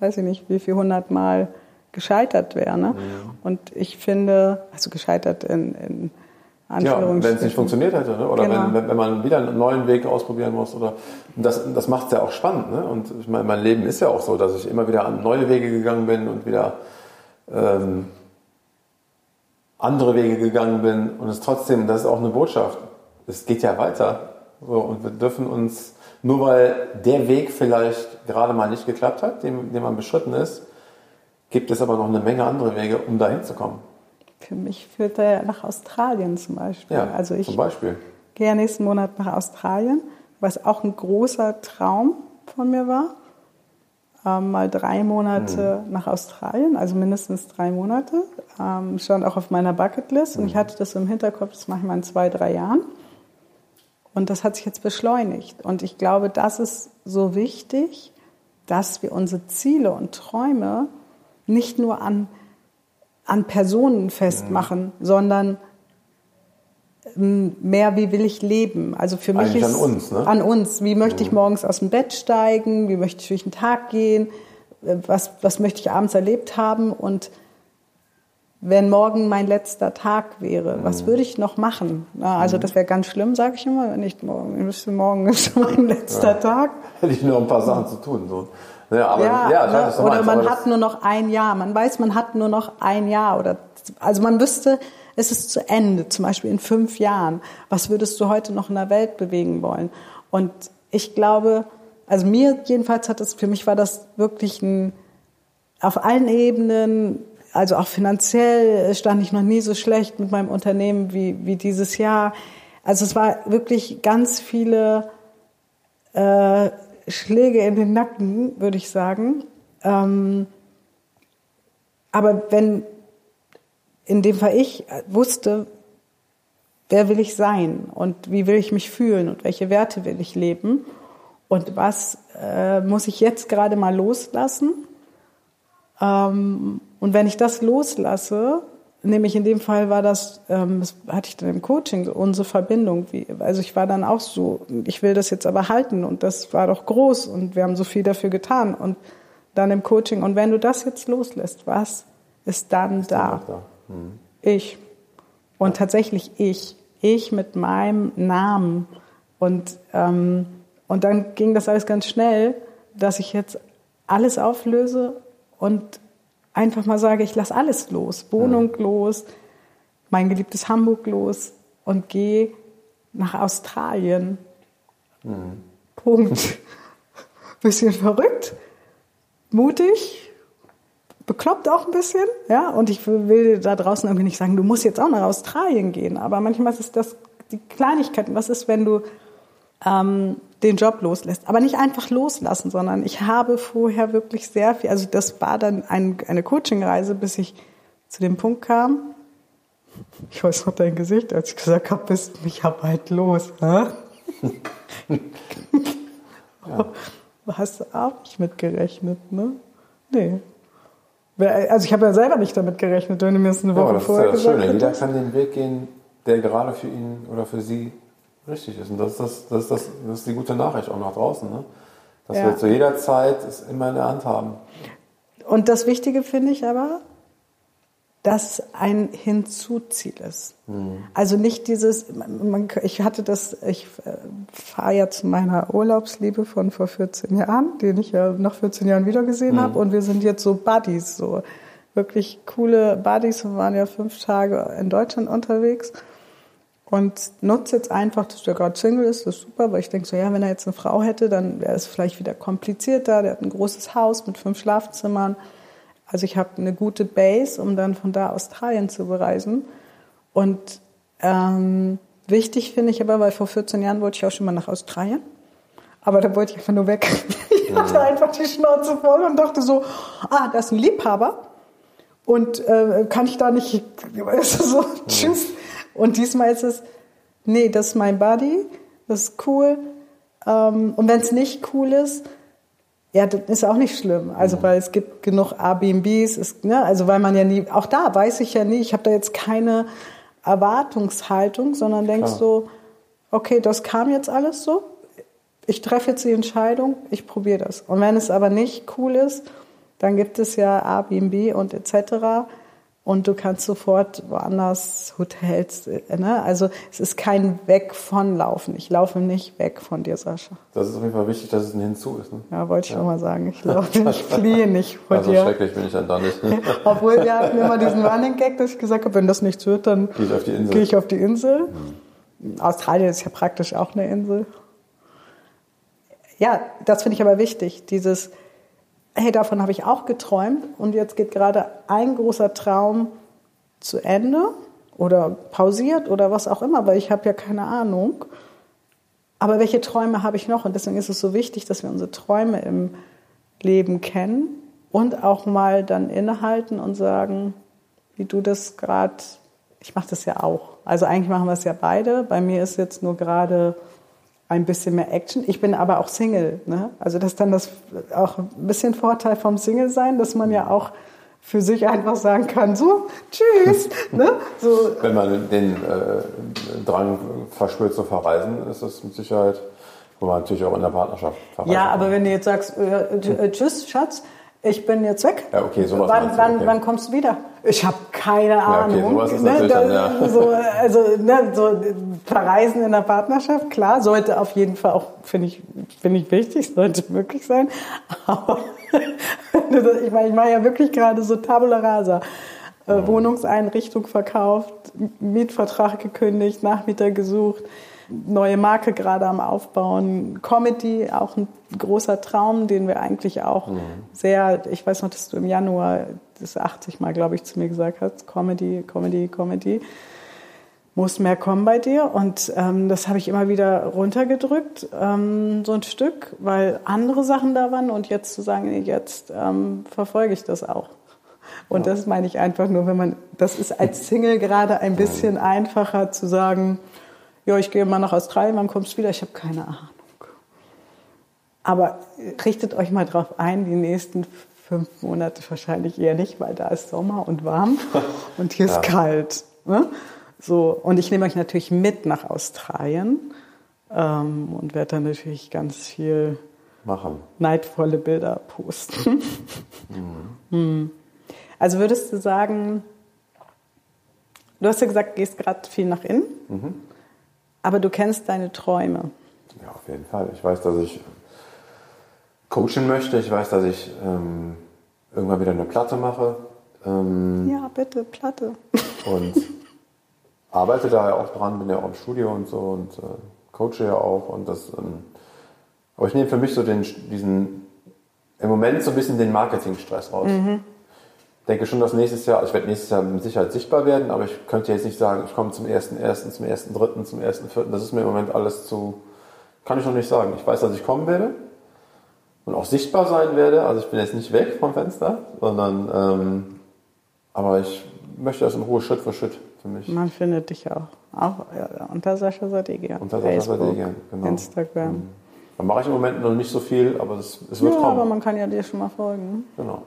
S1: weiß ich nicht, wie viel hundertmal gescheitert wäre. Ne? Ja. Und ich finde, also gescheitert in, in
S2: ja, wenn es nicht funktioniert hätte, ne? oder genau. wenn, wenn man wieder einen neuen Weg ausprobieren muss. Oder das, das macht es ja auch spannend. Ne? Und ich meine, mein Leben ist ja auch so, dass ich immer wieder an neue Wege gegangen bin und wieder ähm, andere Wege gegangen bin. Und es trotzdem, das ist auch eine Botschaft. Es geht ja weiter. So, und wir dürfen uns, nur weil der Weg vielleicht gerade mal nicht geklappt hat, den, den man beschritten ist, gibt es aber noch eine Menge andere Wege, um dahin zu kommen.
S1: Für mich führt er nach Australien zum Beispiel.
S2: Ja, also ich zum Beispiel.
S1: gehe ja nächsten Monat nach Australien, was auch ein großer Traum von mir war. Ähm, mal drei Monate hm. nach Australien, also mindestens drei Monate. Ähm, stand auch auf meiner Bucketlist hm. und ich hm. hatte das im Hinterkopf, das mache ich mal in zwei, drei Jahren. Und das hat sich jetzt beschleunigt. Und ich glaube, das ist so wichtig, dass wir unsere Ziele und Träume nicht nur an an Personen festmachen, mhm. sondern ähm, mehr, wie will ich leben? Also für mich
S2: Eigentlich ist an uns, ne?
S1: an uns. Wie möchte ich mhm. morgens aus dem Bett steigen? Wie möchte ich durch den Tag gehen? Äh, was, was möchte ich abends erlebt haben? Und wenn morgen mein letzter Tag wäre, mhm. was würde ich noch machen? Na, also mhm. das wäre ganz schlimm, sage ich immer. Wenn ich morgen, morgen ist mein letzter ja. Tag.
S2: Hätte ich nur ein paar Sachen zu tun. So.
S1: Ja, aber, ja, ja ne? oder man hat nur noch ein Jahr. Man weiß, man hat nur noch ein Jahr oder also man wüsste, es ist zu Ende. Zum Beispiel in fünf Jahren. Was würdest du heute noch in der Welt bewegen wollen? Und ich glaube, also mir jedenfalls hat es für mich war das wirklich ein auf allen Ebenen also auch finanziell stand ich noch nie so schlecht mit meinem Unternehmen wie, wie dieses Jahr. Also es war wirklich ganz viele äh, Schläge in den Nacken, würde ich sagen. Ähm, aber wenn in dem Fall ich wusste, wer will ich sein und wie will ich mich fühlen und welche Werte will ich leben und was äh, muss ich jetzt gerade mal loslassen. Ähm, und wenn ich das loslasse, Nämlich in dem Fall war das, ähm, das hatte ich dann im Coaching, unsere Verbindung. Wie, also ich war dann auch so, ich will das jetzt aber halten und das war doch groß und wir haben so viel dafür getan und dann im Coaching. Und wenn du das jetzt loslässt, was ist dann ist da? da. Mhm. Ich. Und tatsächlich ich. Ich mit meinem Namen. Und, ähm, und dann ging das alles ganz schnell, dass ich jetzt alles auflöse und einfach mal sage, ich lasse alles los, Wohnung ja. los, mein geliebtes Hamburg los und gehe nach Australien. Mhm. Punkt. bisschen verrückt, mutig, bekloppt auch ein bisschen, ja. Und ich will da draußen irgendwie nicht sagen, du musst jetzt auch nach Australien gehen. Aber manchmal ist das die Kleinigkeiten. Was ist, wenn du ähm, den Job loslässt. Aber nicht einfach loslassen, sondern ich habe vorher wirklich sehr viel, also das war dann ein, eine Coachingreise, bis ich zu dem Punkt kam. Ich weiß noch dein Gesicht, als ich gesagt habe, bist mich ja bald los. Hä? ja. Hast du auch nicht mitgerechnet, ne? Nee. Also ich habe ja selber nicht damit gerechnet, wenn du mir das eine Woche ja, vorher gesagt.
S2: Das ist ja das Schöne. Jeder kann den Weg gehen, der gerade für ihn oder für sie richtig ist. Und das ist, das, das, ist, das, das ist die gute Nachricht auch nach draußen. Ne? Dass ja. wir zu jeder Zeit es immer in der Hand haben.
S1: Und das Wichtige finde ich aber, dass ein Hinzuziel ist. Mhm. Also nicht dieses, man, ich hatte das, ich äh, fahre ja zu meiner Urlaubsliebe von vor 14 Jahren, den ich ja nach 14 Jahren wiedergesehen mhm. habe und wir sind jetzt so Buddies, so wirklich coole Buddies und waren ja fünf Tage in Deutschland unterwegs und nutze jetzt einfach, dass der gerade Single ist, das ist super, weil ich denke so, ja, wenn er jetzt eine Frau hätte, dann wäre es vielleicht wieder komplizierter, der hat ein großes Haus mit fünf Schlafzimmern, also ich habe eine gute Base, um dann von da Australien zu bereisen. Und ähm, wichtig finde ich aber, weil vor 14 Jahren wollte ich auch schon mal nach Australien. Aber da wollte ich einfach nur weg. Ich hatte ja. einfach die Schnauze voll und dachte so, ah, das ist ein Liebhaber. Und äh, kann ich da nicht, so, tschüss. Und diesmal ist es, nee, das ist mein Buddy, das ist cool. Ähm, und wenn es nicht cool ist, ja, das ist auch nicht schlimm. Also mhm. weil es gibt genug Airbnbs, ist, ne, also weil man ja nie, auch da weiß ich ja nie, ich habe da jetzt keine Erwartungshaltung, sondern denkst so, okay, das kam jetzt alles so, ich treffe jetzt die Entscheidung, ich probiere das. Und wenn es aber nicht cool ist, dann gibt es ja Airbnb und etc und du kannst sofort woanders Hotels, äh, ne? Also es ist kein Weg von Laufen. Ich laufe nicht weg von dir, Sascha.
S2: Das ist auf jeden Fall wichtig, dass es ein Hinzu ist. Ne?
S1: Ja, wollte ich ja. schon mal sagen. Ich laufe, ich fliehe nicht
S2: vor also dir. schrecklich bin ich dann da nicht.
S1: Obwohl wir hatten immer diesen Running Gag, dass ich gesagt habe, wenn das nichts wird, dann gehe ich auf die Insel. Ich auf die Insel. Mhm. Australien ist ja praktisch auch eine Insel. Ja, das finde ich aber wichtig. Dieses, hey, davon habe ich auch geträumt und jetzt geht gerade ein großer Traum zu Ende oder pausiert oder was auch immer, weil ich habe ja keine Ahnung. Aber welche Träume habe ich noch? Und deswegen ist es so wichtig, dass wir unsere Träume im Leben kennen und auch mal dann innehalten und sagen, wie du das gerade, ich mache das ja auch. Also eigentlich machen wir es ja beide. Bei mir ist jetzt nur gerade ein bisschen mehr Action. Ich bin aber auch Single. Ne? Also das ist dann das auch ein bisschen Vorteil vom Single sein, dass man ja auch für sich einfach sagen kann, so, tschüss. ne? so.
S2: Wenn man den äh, Drang verspürt zu verreisen, ist das mit Sicherheit, wo man natürlich auch in der Partnerschaft
S1: verreisen Ja, aber kann. wenn du jetzt sagst, äh, äh, tschüss, Schatz, ich bin jetzt weg.
S2: Ja, okay, sowas
S1: wann, wann, okay. wann kommst du wieder? Ich habe keine Ahnung. Ja, okay, sowas ist ne, natürlich dann, ja. so, also ne, so verreisen in der Partnerschaft, klar, sollte auf jeden Fall auch, finde ich, finde ich wichtig, sollte möglich sein. Aber ich meine, ich mache ja wirklich gerade so Tabula Rasa. Äh, Wohnungseinrichtung verkauft, Mietvertrag gekündigt, Nachmieter gesucht neue Marke gerade am Aufbauen. Comedy, auch ein großer Traum, den wir eigentlich auch mhm. sehr, ich weiß noch, dass du im Januar das 80 Mal, glaube ich, zu mir gesagt hast, Comedy, Comedy, Comedy. Muss mehr kommen bei dir. Und ähm, das habe ich immer wieder runtergedrückt, ähm, so ein Stück, weil andere Sachen da waren. Und jetzt zu sagen, jetzt ähm, verfolge ich das auch. Und ja. das meine ich einfach nur, wenn man, das ist als Single gerade ein bisschen einfacher zu sagen, ja, ich gehe mal nach Australien, wann kommst du wieder? Ich habe keine Ahnung. Aber richtet euch mal drauf ein, die nächsten fünf Monate wahrscheinlich eher nicht, weil da ist Sommer und warm und hier ja. ist kalt. Ne? So, und ich nehme euch natürlich mit nach Australien ähm, und werde dann natürlich ganz viel
S2: machen.
S1: neidvolle Bilder posten. mhm. Hm. Also würdest du sagen, du hast ja gesagt, gehst gerade viel nach innen. Mhm. Aber du kennst deine Träume.
S2: Ja, auf jeden Fall. Ich weiß, dass ich coachen möchte. Ich weiß, dass ich ähm, irgendwann wieder eine Platte mache.
S1: Ähm, ja, bitte, Platte.
S2: Und arbeite da ja auch dran, bin ja auch im Studio und so und äh, coache ja auch. Und das, ähm, aber ich nehme für mich so den, diesen, im Moment so ein bisschen den Marketingstress raus. Mhm denke schon, dass nächstes Jahr, ich werde nächstes Jahr mit Sicherheit sichtbar werden, aber ich könnte jetzt nicht sagen, ich komme zum 1.1., zum 1.3., zum 1.4. Das ist mir im Moment alles zu, kann ich noch nicht sagen. Ich weiß, dass ich kommen werde und auch sichtbar sein werde. Also ich bin jetzt nicht weg vom Fenster, sondern, ähm, aber ich möchte das in Ruhe Schritt für Schritt für mich.
S1: Man findet dich auch. Auch ja, unter Sascha Sadigian.
S2: Unter Sascha Sadigian,
S1: genau. Instagram. Mhm.
S2: Da mache ich im Moment noch nicht so viel, aber es, es wird ja, kommen.
S1: aber man kann ja dir schon mal folgen.
S2: Genau.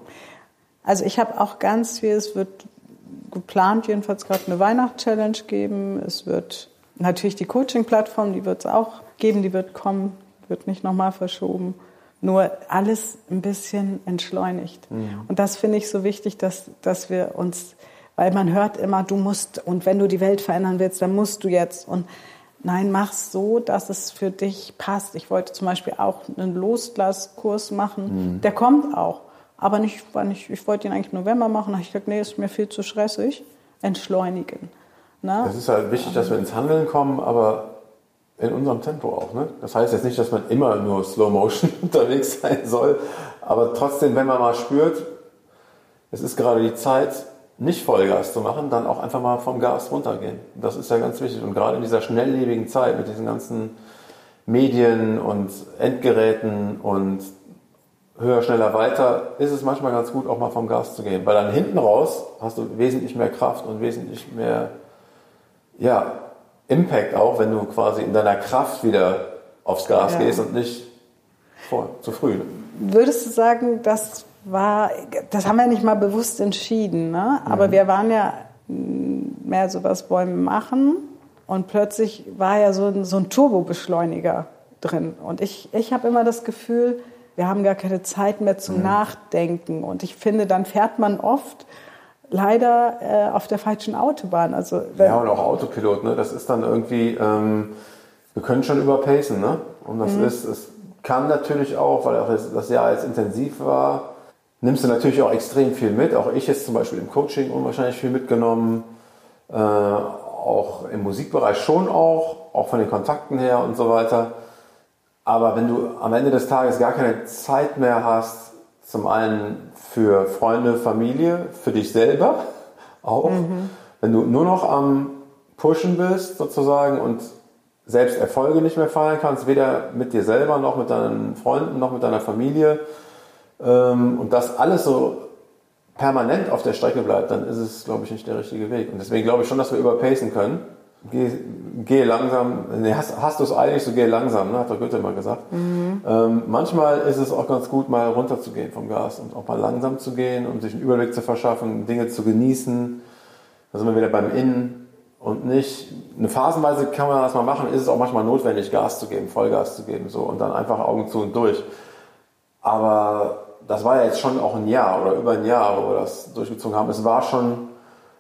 S1: Also ich habe auch ganz viel, es wird geplant jedenfalls gerade eine Weihnachtschallenge geben. Es wird natürlich die Coaching-Plattform, die wird es auch geben, die wird kommen, wird nicht nochmal verschoben. nur alles ein bisschen entschleunigt. Mhm. Und das finde ich so wichtig, dass, dass wir uns, weil man hört immer, du musst, und wenn du die Welt verändern willst, dann musst du jetzt. Und nein, mach es so, dass es für dich passt. Ich wollte zum Beispiel auch einen Losglaskurs machen, mhm. der kommt auch. Aber nicht, weil ich, ich wollte ihn eigentlich im November machen, habe ich gesagt, nee, ist mir viel zu stressig. Entschleunigen.
S2: Na? Es ist halt wichtig, dass wir ins Handeln kommen, aber in unserem Tempo auch. Ne? Das heißt jetzt nicht, dass man immer nur Slow Motion unterwegs sein soll, aber trotzdem, wenn man mal spürt, es ist gerade die Zeit, nicht Vollgas zu machen, dann auch einfach mal vom Gas runtergehen. Das ist ja ganz wichtig. Und gerade in dieser schnelllebigen Zeit mit diesen ganzen Medien und Endgeräten und höher, schneller, weiter, ist es manchmal ganz gut, auch mal vom Gas zu gehen. Weil dann hinten raus hast du wesentlich mehr Kraft und wesentlich mehr ja, Impact auch, wenn du quasi in deiner Kraft wieder aufs Gas ja. gehst und nicht vor, zu früh.
S1: Würdest du sagen, das war, das haben wir nicht mal bewusst entschieden, ne? aber mhm. wir waren ja mehr so, was wollen wir machen? Und plötzlich war ja so ein, so ein Turbobeschleuniger drin. Und ich, ich habe immer das Gefühl, wir haben gar keine Zeit mehr zum mhm. Nachdenken. Und ich finde, dann fährt man oft leider äh, auf der falschen Autobahn. Also,
S2: ja, und auch Autopilot, ne? das ist dann irgendwie, ähm, wir können schon überpacen. Ne? Und das mhm. ist, es kann natürlich auch, weil auch das, das Jahr jetzt intensiv war, nimmst du natürlich auch extrem viel mit. Auch ich jetzt zum Beispiel im Coaching unwahrscheinlich viel mitgenommen. Äh, auch im Musikbereich schon auch, auch von den Kontakten her und so weiter. Aber wenn du am Ende des Tages gar keine Zeit mehr hast, zum einen für Freunde, Familie, für dich selber auch. Mhm. Wenn du nur noch am Pushen bist sozusagen und selbst Erfolge nicht mehr feiern kannst, weder mit dir selber noch mit deinen Freunden noch mit deiner Familie ähm, und das alles so permanent auf der Strecke bleibt, dann ist es, glaube ich, nicht der richtige Weg. Und deswegen glaube ich schon, dass wir überpacen können geh, geh langsam, nee, hast, hast du es eilig, so geh langsam, ne, hat der Goethe mal gesagt. Mhm. Ähm, manchmal ist es auch ganz gut, mal runterzugehen vom Gas und auch mal langsam zu gehen und sich einen Überblick zu verschaffen, Dinge zu genießen. Da sind wir wieder beim Innen und nicht, eine Phasenweise kann man das mal machen, ist es auch manchmal notwendig, Gas zu geben, Vollgas zu geben, so, und dann einfach Augen zu und durch. Aber das war ja jetzt schon auch ein Jahr oder über ein Jahr, wo wir das durchgezogen haben. Es war schon,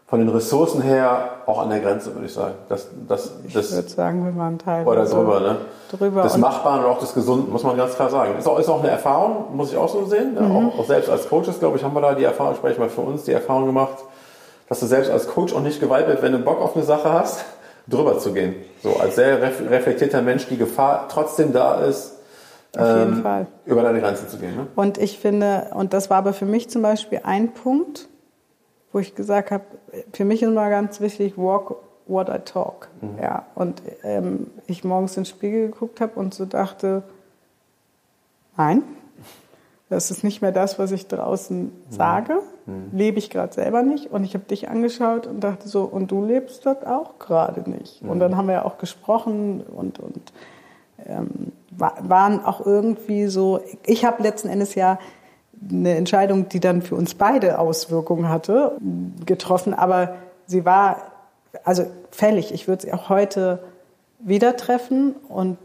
S2: von den Ressourcen her auch an der Grenze, würde ich sagen. Das, das, das,
S1: ich würde sagen, wir waren teilweise
S2: oder drüber, ne?
S1: drüber.
S2: Das Machbaren und auch das Gesunden, muss man ganz klar sagen. Ist auch, ist auch eine Erfahrung, muss ich auch so sehen. Ne? Mhm. Auch, auch, selbst als Coaches, glaube ich, haben wir da die Erfahrung, spreche ich mal für uns, die Erfahrung gemacht, dass du selbst als Coach auch nicht geweiht wird, wenn du Bock auf eine Sache hast, drüber zu gehen. So als sehr reflektierter Mensch die Gefahr trotzdem da ist,
S1: ähm,
S2: über deine Grenzen zu gehen. Ne?
S1: Und ich finde, und das war aber für mich zum Beispiel ein Punkt, wo ich gesagt habe, für mich ist immer ganz wichtig, walk what I talk. Mhm. Ja, und ähm, ich morgens in den Spiegel geguckt habe und so dachte, nein, das ist nicht mehr das, was ich draußen mhm. sage. Mhm. Lebe ich gerade selber nicht. Und ich habe dich angeschaut und dachte so, und du lebst das auch gerade nicht. Mhm. Und dann haben wir ja auch gesprochen und, und ähm, waren auch irgendwie so, ich habe letzten Endes ja eine Entscheidung, die dann für uns beide Auswirkungen hatte, getroffen. Aber sie war also fällig. Ich würde sie auch heute wieder treffen und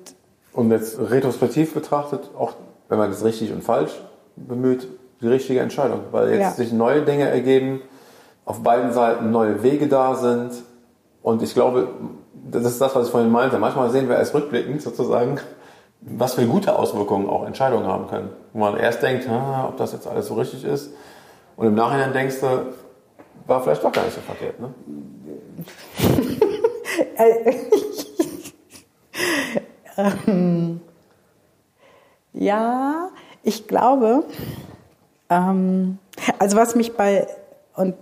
S2: und jetzt retrospektiv betrachtet, auch wenn man das richtig und falsch bemüht, die richtige Entscheidung, weil jetzt ja. sich neue Dinge ergeben, auf beiden Seiten neue Wege da sind und ich glaube, das ist das, was ich vorhin meinte. Manchmal sehen wir erst rückblickend sozusagen, was für gute Auswirkungen auch Entscheidungen haben können. Wo man erst denkt, ob das jetzt alles so richtig ist. Und im Nachhinein denkst du, war vielleicht doch gar nicht so verkehrt. Ne?
S1: ähm, ja, ich glaube, ähm, also was mich bei und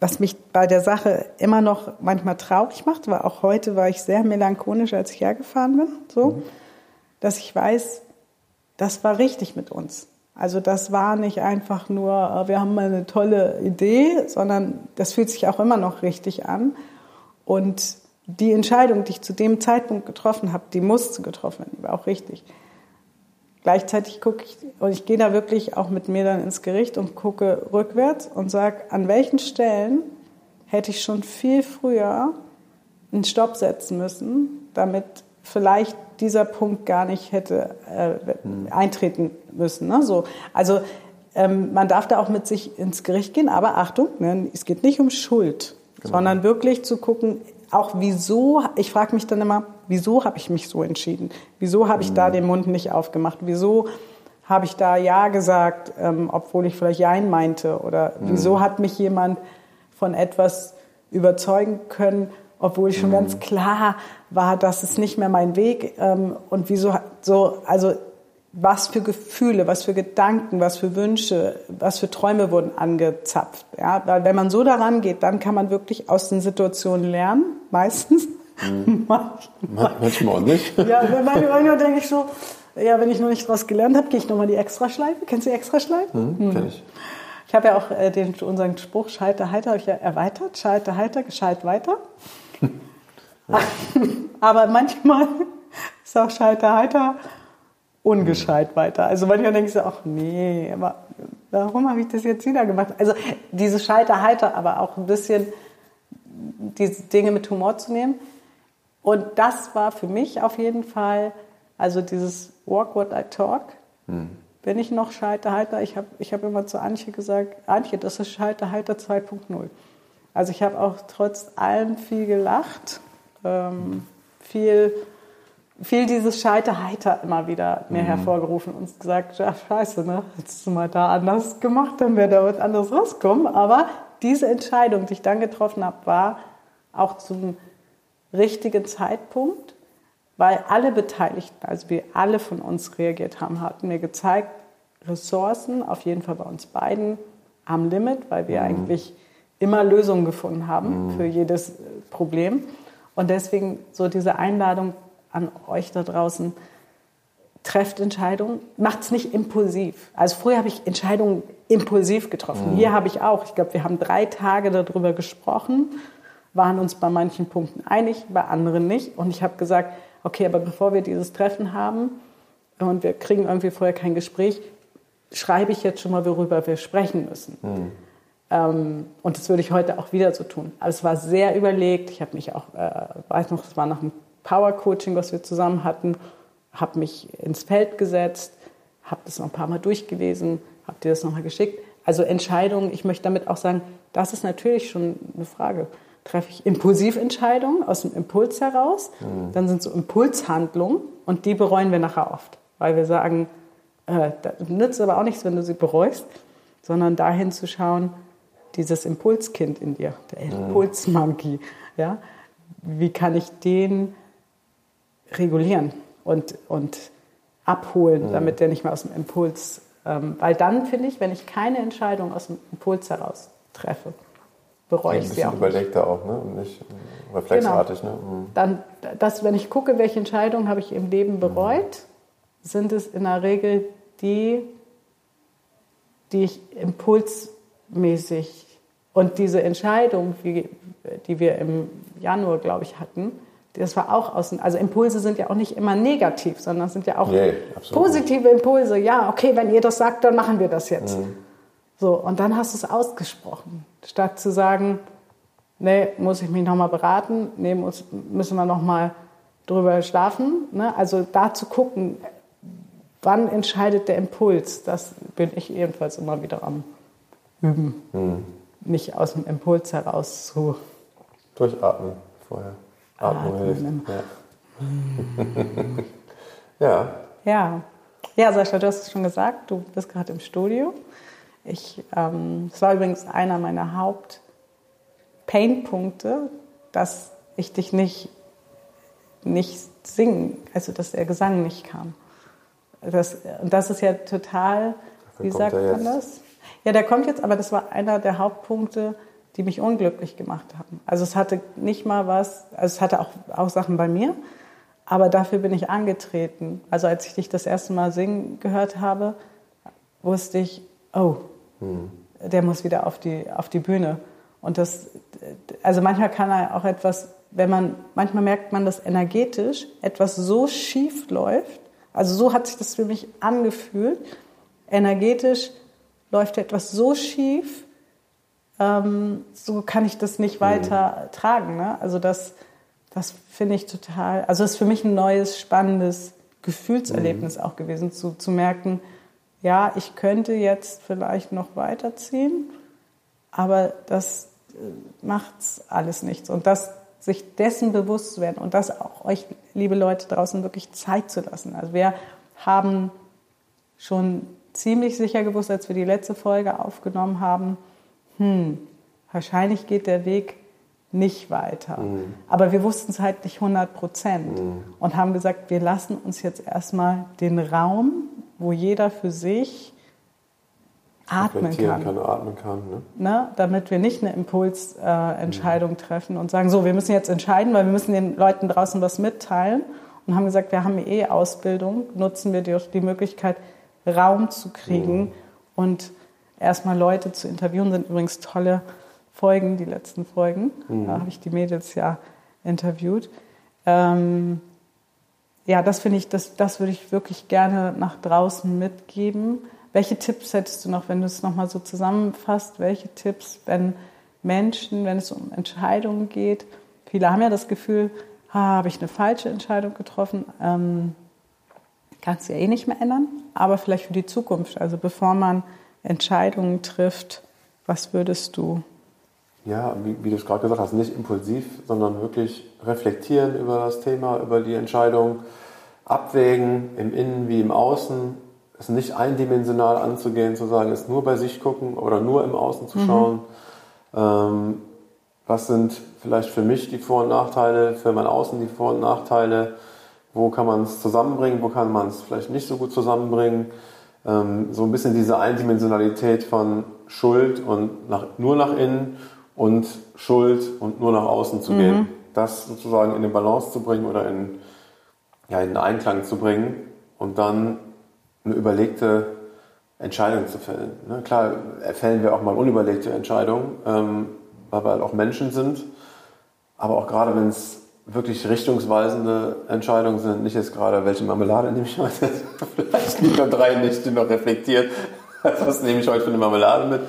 S1: was mich bei der Sache immer noch manchmal traurig macht, war auch heute war ich sehr melancholisch, als ich hergefahren bin. So. Mhm dass ich weiß, das war richtig mit uns. Also das war nicht einfach nur, äh, wir haben mal eine tolle Idee, sondern das fühlt sich auch immer noch richtig an. Und die Entscheidung, die ich zu dem Zeitpunkt getroffen habe, die musste getroffen werden, die war auch richtig. Gleichzeitig gucke ich, und ich gehe da wirklich auch mit mir dann ins Gericht und gucke rückwärts und sage, an welchen Stellen hätte ich schon viel früher einen Stopp setzen müssen, damit vielleicht dieser Punkt gar nicht hätte äh, eintreten müssen. Ne? So, also ähm, man darf da auch mit sich ins Gericht gehen, aber Achtung, ne, es geht nicht um Schuld, genau. sondern wirklich zu gucken, auch wieso, ich frage mich dann immer, wieso habe ich mich so entschieden? Wieso habe ich da mhm. den Mund nicht aufgemacht? Wieso habe ich da Ja gesagt, ähm, obwohl ich vielleicht Jein meinte? Oder mhm. wieso hat mich jemand von etwas überzeugen können, obwohl ich schon mhm. ganz klar war, dass es nicht mehr mein Weg ähm, und wieso so, also was für Gefühle, was für Gedanken, was für Wünsche, was für Träume wurden angezapft. Ja, weil wenn man so daran geht, dann kann man wirklich aus den Situationen lernen, meistens.
S2: Mhm. manchmal. manchmal auch nicht.
S1: Ja, manchmal denke ich so, ja, wenn ich noch nicht was gelernt habe, gehe ich nochmal die Extraschleife. Kennst du die Extraschleife?
S2: Mhm, hm. kenn ich.
S1: Ich habe ja auch äh, den, unseren Spruch Scheiter heiter ich ja erweitert. Scheiter heiter, gescheit weiter. Aber manchmal ist auch Scheiter heiter ungescheit weiter. Also manchmal denke ich so, ach nee, aber warum habe ich das jetzt wieder gemacht? Also diese Scheiter heiter, aber auch ein bisschen diese Dinge mit Humor zu nehmen. Und das war für mich auf jeden Fall, also dieses Walk What I Talk. Hm. Bin ich noch Scheiterheiter? Ich habe ich hab immer zu Antje gesagt, Antje, das ist Scheiterheiter 2.0. Also ich habe auch trotz allem viel gelacht, ähm, viel, viel dieses Scheiterheiter immer wieder mir mhm. hervorgerufen und gesagt, ja scheiße, ne? hättest du mal da anders gemacht, dann wäre da was anderes rauskommen. Aber diese Entscheidung, die ich dann getroffen habe, war auch zum richtigen Zeitpunkt weil alle Beteiligten, also wir alle von uns reagiert haben, hatten mir gezeigt, Ressourcen, auf jeden Fall bei uns beiden, am Limit, weil wir mhm. eigentlich immer Lösungen gefunden haben mhm. für jedes Problem. Und deswegen so diese Einladung an euch da draußen, trefft Entscheidungen, macht es nicht impulsiv. Also früher habe ich Entscheidungen impulsiv getroffen. Mhm. Hier habe ich auch, ich glaube, wir haben drei Tage darüber gesprochen, waren uns bei manchen Punkten einig, bei anderen nicht. Und ich habe gesagt, okay, aber bevor wir dieses Treffen haben und wir kriegen irgendwie vorher kein Gespräch, schreibe ich jetzt schon mal, worüber wir sprechen müssen. Mhm. Ähm, und das würde ich heute auch wieder so tun. Aber es war sehr überlegt. Ich habe mich auch, äh, weiß noch, es war nach einem Power Coaching, was wir zusammen hatten, habe mich ins Feld gesetzt, habe das noch ein paar Mal durchgelesen, habe dir das nochmal geschickt. Also Entscheidungen, ich möchte damit auch sagen, das ist natürlich schon eine Frage treffe ich Impulsiventscheidungen aus dem Impuls heraus. Mhm. Dann sind so Impulshandlungen und die bereuen wir nachher oft, weil wir sagen, äh, das nützt aber auch nichts, wenn du sie bereust, sondern dahin zu schauen, dieses Impulskind in dir, der mhm. Impulsmonkey, ja, wie kann ich den regulieren und, und abholen, mhm. damit der nicht mehr aus dem Impuls, ähm, weil dann finde ich, wenn ich keine Entscheidung aus dem Impuls heraus treffe, bereue ich sie auch.
S2: Ein bisschen überlegter auch, ne? Und nicht reflexartig, genau. ne? Mhm.
S1: Dann, dass, wenn ich gucke, welche Entscheidungen habe ich im Leben mhm. bereut, mhm. sind es in der Regel die, die ich impulsmäßig und diese Entscheidung, die, die wir im Januar, glaube ich, hatten, das war auch außen. Also Impulse sind ja auch nicht immer negativ, sondern sind ja auch nee, positive Impulse. Ja, okay, wenn ihr das sagt, dann machen wir das jetzt. Mhm. So, und dann hast du es ausgesprochen, statt zu sagen, nee, muss ich mich nochmal beraten, nee, muss, müssen wir nochmal drüber schlafen. Ne? Also da zu gucken, wann entscheidet der Impuls, das bin ich ebenfalls immer wieder am Üben. Hm. Nicht aus dem Impuls heraus zu...
S2: Durchatmen vorher. Atmen hilft. Ja. ja.
S1: Ja. Ja, Sascha, du hast es schon gesagt, du bist gerade im Studio. Ich, ähm, das war übrigens einer meiner Haupt-Pain-Punkte, dass ich dich nicht, nicht singen, also dass der Gesang nicht kam. Das, und das ist ja total, Dafür wie sagt man das? Ja, der kommt jetzt, aber das war einer der Hauptpunkte, die mich unglücklich gemacht haben. Also es hatte nicht mal was, also es hatte auch, auch Sachen bei mir, aber dafür bin ich angetreten. Also als ich dich das erste Mal singen gehört habe, wusste ich, oh, hm. Der muss wieder auf die, auf die Bühne. Und das, also manchmal kann er auch etwas, wenn man, manchmal merkt man, dass energetisch etwas so schief läuft. Also so hat sich das für mich angefühlt. Energetisch läuft etwas so schief, ähm, so kann ich das nicht weiter hm. tragen. Ne? Also das, das finde ich total, also es ist für mich ein neues, spannendes Gefühlserlebnis mhm. auch gewesen, zu, zu merken, ja, ich könnte jetzt vielleicht noch weiterziehen, aber das äh, macht alles nichts. Und das, sich dessen bewusst zu werden und das auch euch, liebe Leute draußen, wirklich Zeit zu lassen. Also wir haben schon ziemlich sicher gewusst, als wir die letzte Folge aufgenommen haben, hm, wahrscheinlich geht der Weg nicht weiter. Mhm. Aber wir wussten es halt nicht 100 Prozent mhm. und haben gesagt, wir lassen uns jetzt erstmal den Raum, wo jeder für sich atmen kann.
S2: kann. atmen kann ne?
S1: Ne? Damit wir nicht eine Impulsentscheidung äh, mhm. treffen und sagen, so, wir müssen jetzt entscheiden, weil wir müssen den Leuten draußen was mitteilen. Und haben gesagt, wir haben eh Ausbildung, nutzen wir die, die Möglichkeit, Raum zu kriegen mhm. und erstmal Leute zu interviewen, sind übrigens tolle Folgen, die letzten Folgen. Mhm. Da habe ich die Mädels ja interviewt. Ähm, ja, das finde ich, das, das würde ich wirklich gerne nach draußen mitgeben. Welche Tipps hättest du noch, wenn du es nochmal so zusammenfasst? Welche Tipps, wenn Menschen, wenn es um Entscheidungen geht? Viele haben ja das Gefühl, ah, habe ich eine falsche Entscheidung getroffen? Ähm, kannst du ja eh nicht mehr ändern, aber vielleicht für die Zukunft. Also bevor man Entscheidungen trifft, was würdest du
S2: ja, wie, wie du es gerade gesagt hast, nicht impulsiv, sondern wirklich reflektieren über das Thema, über die Entscheidung, abwägen im Innen wie im Außen, es nicht eindimensional anzugehen, zu sagen, es nur bei sich gucken oder nur im Außen zu mhm. schauen. Mhm. Ähm, was sind vielleicht für mich die Vor- und Nachteile, für mein Außen die Vor- und Nachteile? Wo kann man es zusammenbringen, wo kann man es vielleicht nicht so gut zusammenbringen? Ähm, so ein bisschen diese Eindimensionalität von Schuld und nach, nur nach innen und Schuld und nur nach außen zu mhm. gehen. Das sozusagen in eine Balance zu bringen oder in, ja, in Einklang zu bringen und dann eine überlegte Entscheidung zu fällen. Ne? Klar fällen wir auch mal unüberlegte Entscheidungen, ähm, weil wir halt auch Menschen sind. Aber auch gerade wenn es wirklich richtungsweisende Entscheidungen sind, nicht jetzt gerade, welche Marmelade nehme ich heute, vielleicht lieber drei Nächte noch reflektiert, was nehme ich heute für eine Marmelade mit,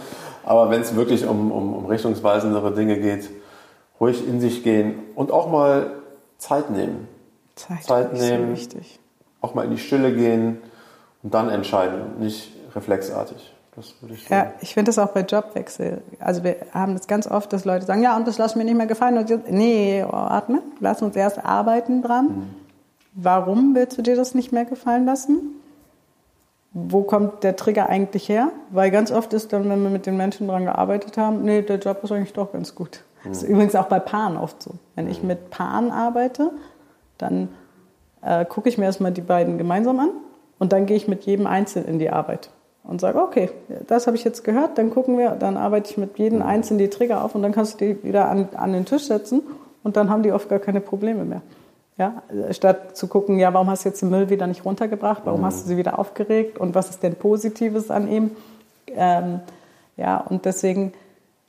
S2: aber wenn es wirklich um, um, um richtungsweisendere Dinge geht, ruhig in sich gehen und auch mal Zeit nehmen.
S1: Zeit, Zeit nehmen,
S2: auch mal in die Stille gehen und dann entscheiden, nicht reflexartig.
S1: Das würde ich ja, ich finde das auch bei Jobwechsel. Also wir haben das ganz oft, dass Leute sagen, ja, und das lass mir nicht mehr gefallen. Und nee, atme, lass uns erst arbeiten dran. Mhm. Warum willst du dir das nicht mehr gefallen lassen? wo kommt der Trigger eigentlich her? Weil ganz oft ist dann, wenn wir mit den Menschen dran gearbeitet haben, nee, der Job ist eigentlich doch ganz gut. Mhm. Das ist übrigens auch bei Paaren oft so. Wenn mhm. ich mit Paaren arbeite, dann äh, gucke ich mir erstmal die beiden gemeinsam an und dann gehe ich mit jedem einzeln in die Arbeit und sage, okay, das habe ich jetzt gehört, dann gucken wir, dann arbeite ich mit jedem mhm. einzeln die Trigger auf und dann kannst du die wieder an, an den Tisch setzen und dann haben die oft gar keine Probleme mehr. Ja, statt zu gucken, ja, warum hast du jetzt den Müll wieder nicht runtergebracht, warum mhm. hast du sie wieder aufgeregt und was ist denn Positives an ihm? Ähm, ja, und deswegen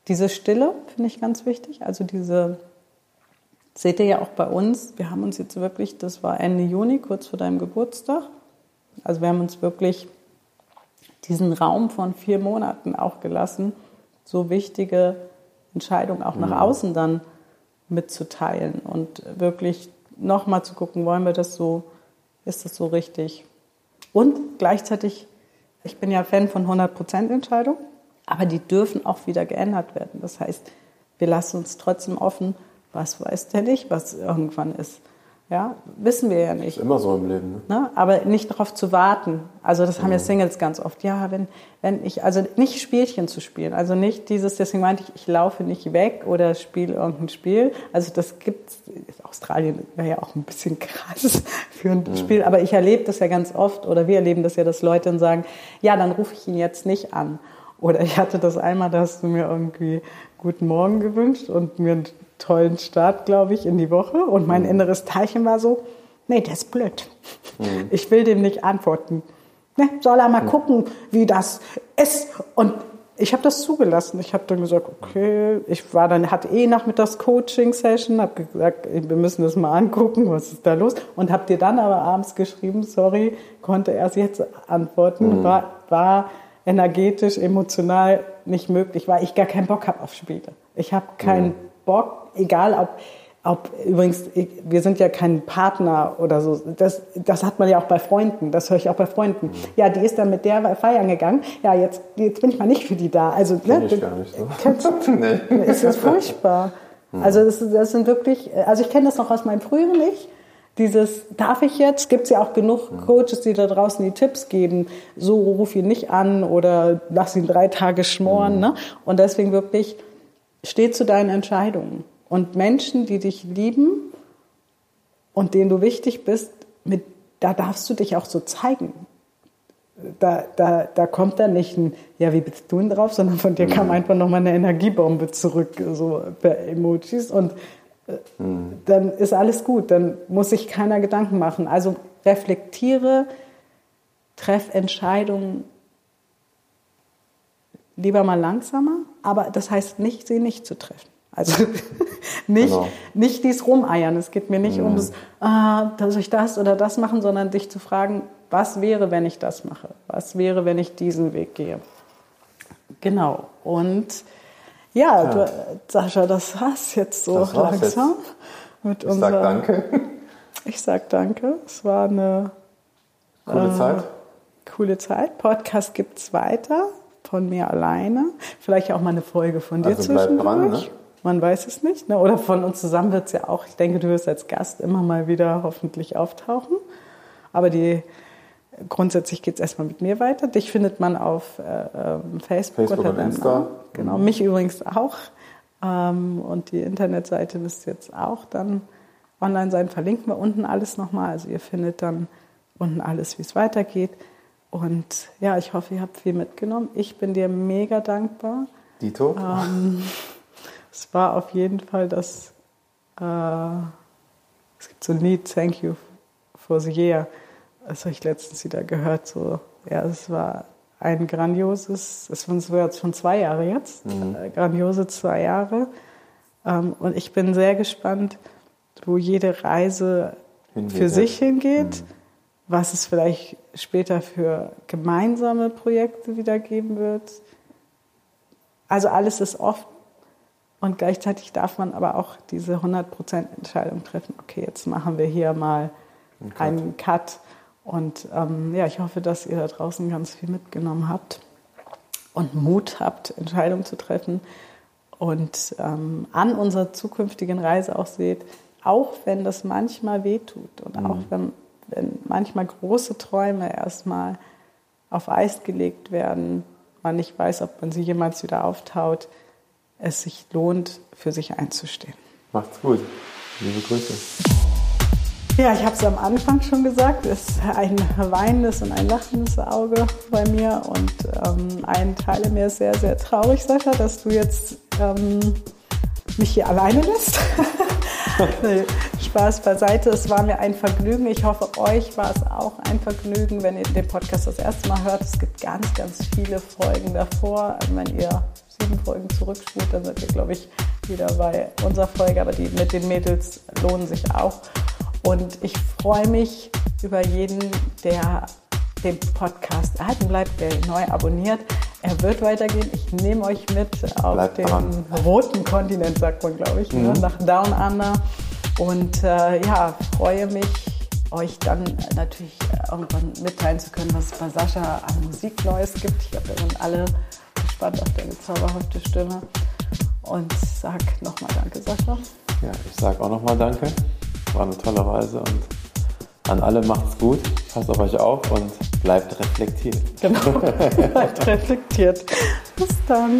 S1: diese Stille finde ich ganz wichtig. Also diese, seht ihr ja auch bei uns, wir haben uns jetzt wirklich, das war Ende Juni, kurz vor deinem Geburtstag, also wir haben uns wirklich diesen Raum von vier Monaten auch gelassen, so wichtige Entscheidungen auch mhm. nach außen dann mitzuteilen und wirklich nochmal zu gucken, wollen wir das so, ist das so richtig? Und gleichzeitig, ich bin ja Fan von 100% Entscheidung, aber die dürfen auch wieder geändert werden. Das heißt, wir lassen uns trotzdem offen, was weiß der nicht, was irgendwann ist. Ja, wissen wir ja nicht.
S2: Ist immer so im Leben. Ne?
S1: ne? Aber nicht darauf zu warten. Also das haben ja mhm. Singles ganz oft. Ja, wenn, wenn ich, also nicht Spielchen zu spielen. Also nicht dieses, deswegen meinte ich, ich laufe nicht weg oder spiele irgendein Spiel. Also das gibt's, Australien wäre ja auch ein bisschen krass für ein mhm. Spiel. Aber ich erlebe das ja ganz oft oder wir erleben das ja, dass Leute dann sagen, ja, dann rufe ich ihn jetzt nicht an. Oder ich hatte das einmal, da hast du mir irgendwie Guten Morgen gewünscht und mir tollen Start, glaube ich, in die Woche. Und mein mhm. inneres Teilchen war so, nee, der ist blöd. Mhm. Ich will dem nicht antworten. Ne, soll er mal mhm. gucken, wie das ist. Und ich habe das zugelassen. Ich habe dann gesagt, okay, ich war dann, hatte eh nachmittags Coaching-Session, habe gesagt, wir müssen das mal angucken, was ist da los? Und habe dir dann aber abends geschrieben, sorry, konnte erst jetzt antworten, mhm. war, war energetisch, emotional nicht möglich, weil ich gar keinen Bock habe auf Spiele. Ich habe keinen mhm. Bock, egal ob ob übrigens, wir sind ja kein Partner oder so. Das, das hat man ja auch bei Freunden. Das höre ich auch bei Freunden. Mhm. Ja, die ist dann mit der feiern gegangen. Ja, jetzt, jetzt bin ich mal nicht für die da. Also,
S2: ne, ich gar nicht so.
S1: Kennst nee. Ist furchtbar. Mhm. Also das, das, sind wirklich, also ich kenne das noch aus meinem früheren Ich. Dieses, darf ich jetzt? Gibt es ja auch genug mhm. Coaches, die da draußen die Tipps geben. So ruf ihn nicht an oder lass ihn drei Tage schmoren. Mhm. Ne? Und deswegen wirklich, steh zu deinen Entscheidungen. Und Menschen, die dich lieben und denen du wichtig bist, mit, da darfst du dich auch so zeigen. Da, da, da kommt dann nicht ein, ja, wie bist du denn drauf, sondern von dir kam mhm. einfach nochmal eine Energiebombe zurück, so per Emojis. Und äh, mhm. dann ist alles gut, dann muss sich keiner Gedanken machen. Also reflektiere, treff Entscheidungen lieber mal langsamer, aber das heißt nicht, sie nicht zu treffen. Also nicht, genau. nicht dies Rumeiern. Es geht mir nicht mhm. ums, ah, dass ich das oder das machen, sondern dich zu fragen, was wäre, wenn ich das mache? Was wäre, wenn ich diesen Weg gehe? Genau. Und ja, ja. Du, Sascha, das war's jetzt so das langsam. Jetzt.
S2: Mit ich unserer, sag danke.
S1: Ich sag danke. Es war eine
S2: coole äh, Zeit.
S1: Coole Zeit. Podcast gibt's weiter von mir alleine. Vielleicht auch mal eine Folge von dir also zwischendurch. Dran, ne? Man weiß es nicht. Ne? Oder von uns zusammen wird es ja auch, ich denke, du wirst als Gast immer mal wieder hoffentlich auftauchen. Aber die, grundsätzlich geht es erstmal mit mir weiter. Dich findet man auf äh, ähm, Facebook,
S2: Facebook und Insta.
S1: Genau, mhm. mich übrigens auch. Ähm, und die Internetseite müsste jetzt auch dann online sein. Verlinken wir unten alles nochmal. Also ihr findet dann unten alles, wie es weitergeht. Und ja, ich hoffe, ihr habt viel mitgenommen. Ich bin dir mega dankbar.
S2: Dito. Ähm,
S1: es war auf jeden Fall das, äh, es gibt so ein Lied, Thank You for the Year, das habe ich letztens wieder gehört, so, ja, es war ein grandioses, es war jetzt schon zwei Jahre jetzt, mhm. äh, grandiose zwei Jahre. Ähm, und ich bin sehr gespannt, wo jede Reise Hingeht. für sich hingeht, mhm. was es vielleicht später für gemeinsame Projekte wieder geben wird. Also alles ist oft und gleichzeitig darf man aber auch diese 100% Entscheidung treffen, okay, jetzt machen wir hier mal Ein Cut. einen Cut. Und ähm, ja, ich hoffe, dass ihr da draußen ganz viel mitgenommen habt und Mut habt, Entscheidungen zu treffen und ähm, an unserer zukünftigen Reise auch seht, auch wenn das manchmal wehtut und mhm. auch wenn manchmal große Träume erstmal auf Eis gelegt werden, man nicht weiß, ob man sie jemals wieder auftaut, es sich lohnt, für sich einzustehen.
S2: Macht's gut. Liebe Grüße.
S1: Ja, ich habe es am Anfang schon gesagt, es ist ein weinendes und ein lachendes Auge bei mir und ähm, ein Teil in mir ist sehr, sehr traurig, Sascha, dass du jetzt ähm, mich hier alleine lässt. Spaß beiseite, es war mir ein Vergnügen. Ich hoffe, euch war es auch ein Vergnügen, wenn ihr den Podcast das erste Mal hört. Es gibt ganz, ganz viele Folgen davor. Wenn ihr sieben Folgen zurückspult, dann seid ihr, glaube ich, wieder bei unserer Folge. Aber die mit den Mädels lohnen sich auch. Und ich freue mich über jeden, der den Podcast erhalten bleibt, der neu abonniert. Er wird weitergehen. Ich nehme euch mit auf Bleibt den dran. roten Kontinent, sagt man, glaube ich, ne? mhm. ne? nach Down Under. Und äh, ja, freue mich, euch dann natürlich irgendwann mitteilen zu können, was es bei Sascha an Musik Neues gibt. Ich glaube, wir sind alle gespannt auf deine zauberhafte Stimme. Und sag nochmal Danke, Sascha.
S2: Ja, ich sag auch nochmal Danke. War eine tolle Reise und an alle macht's gut. Passt auf euch auf und bleibt reflektiert.
S1: Genau, bleibt reflektiert. Bis dann.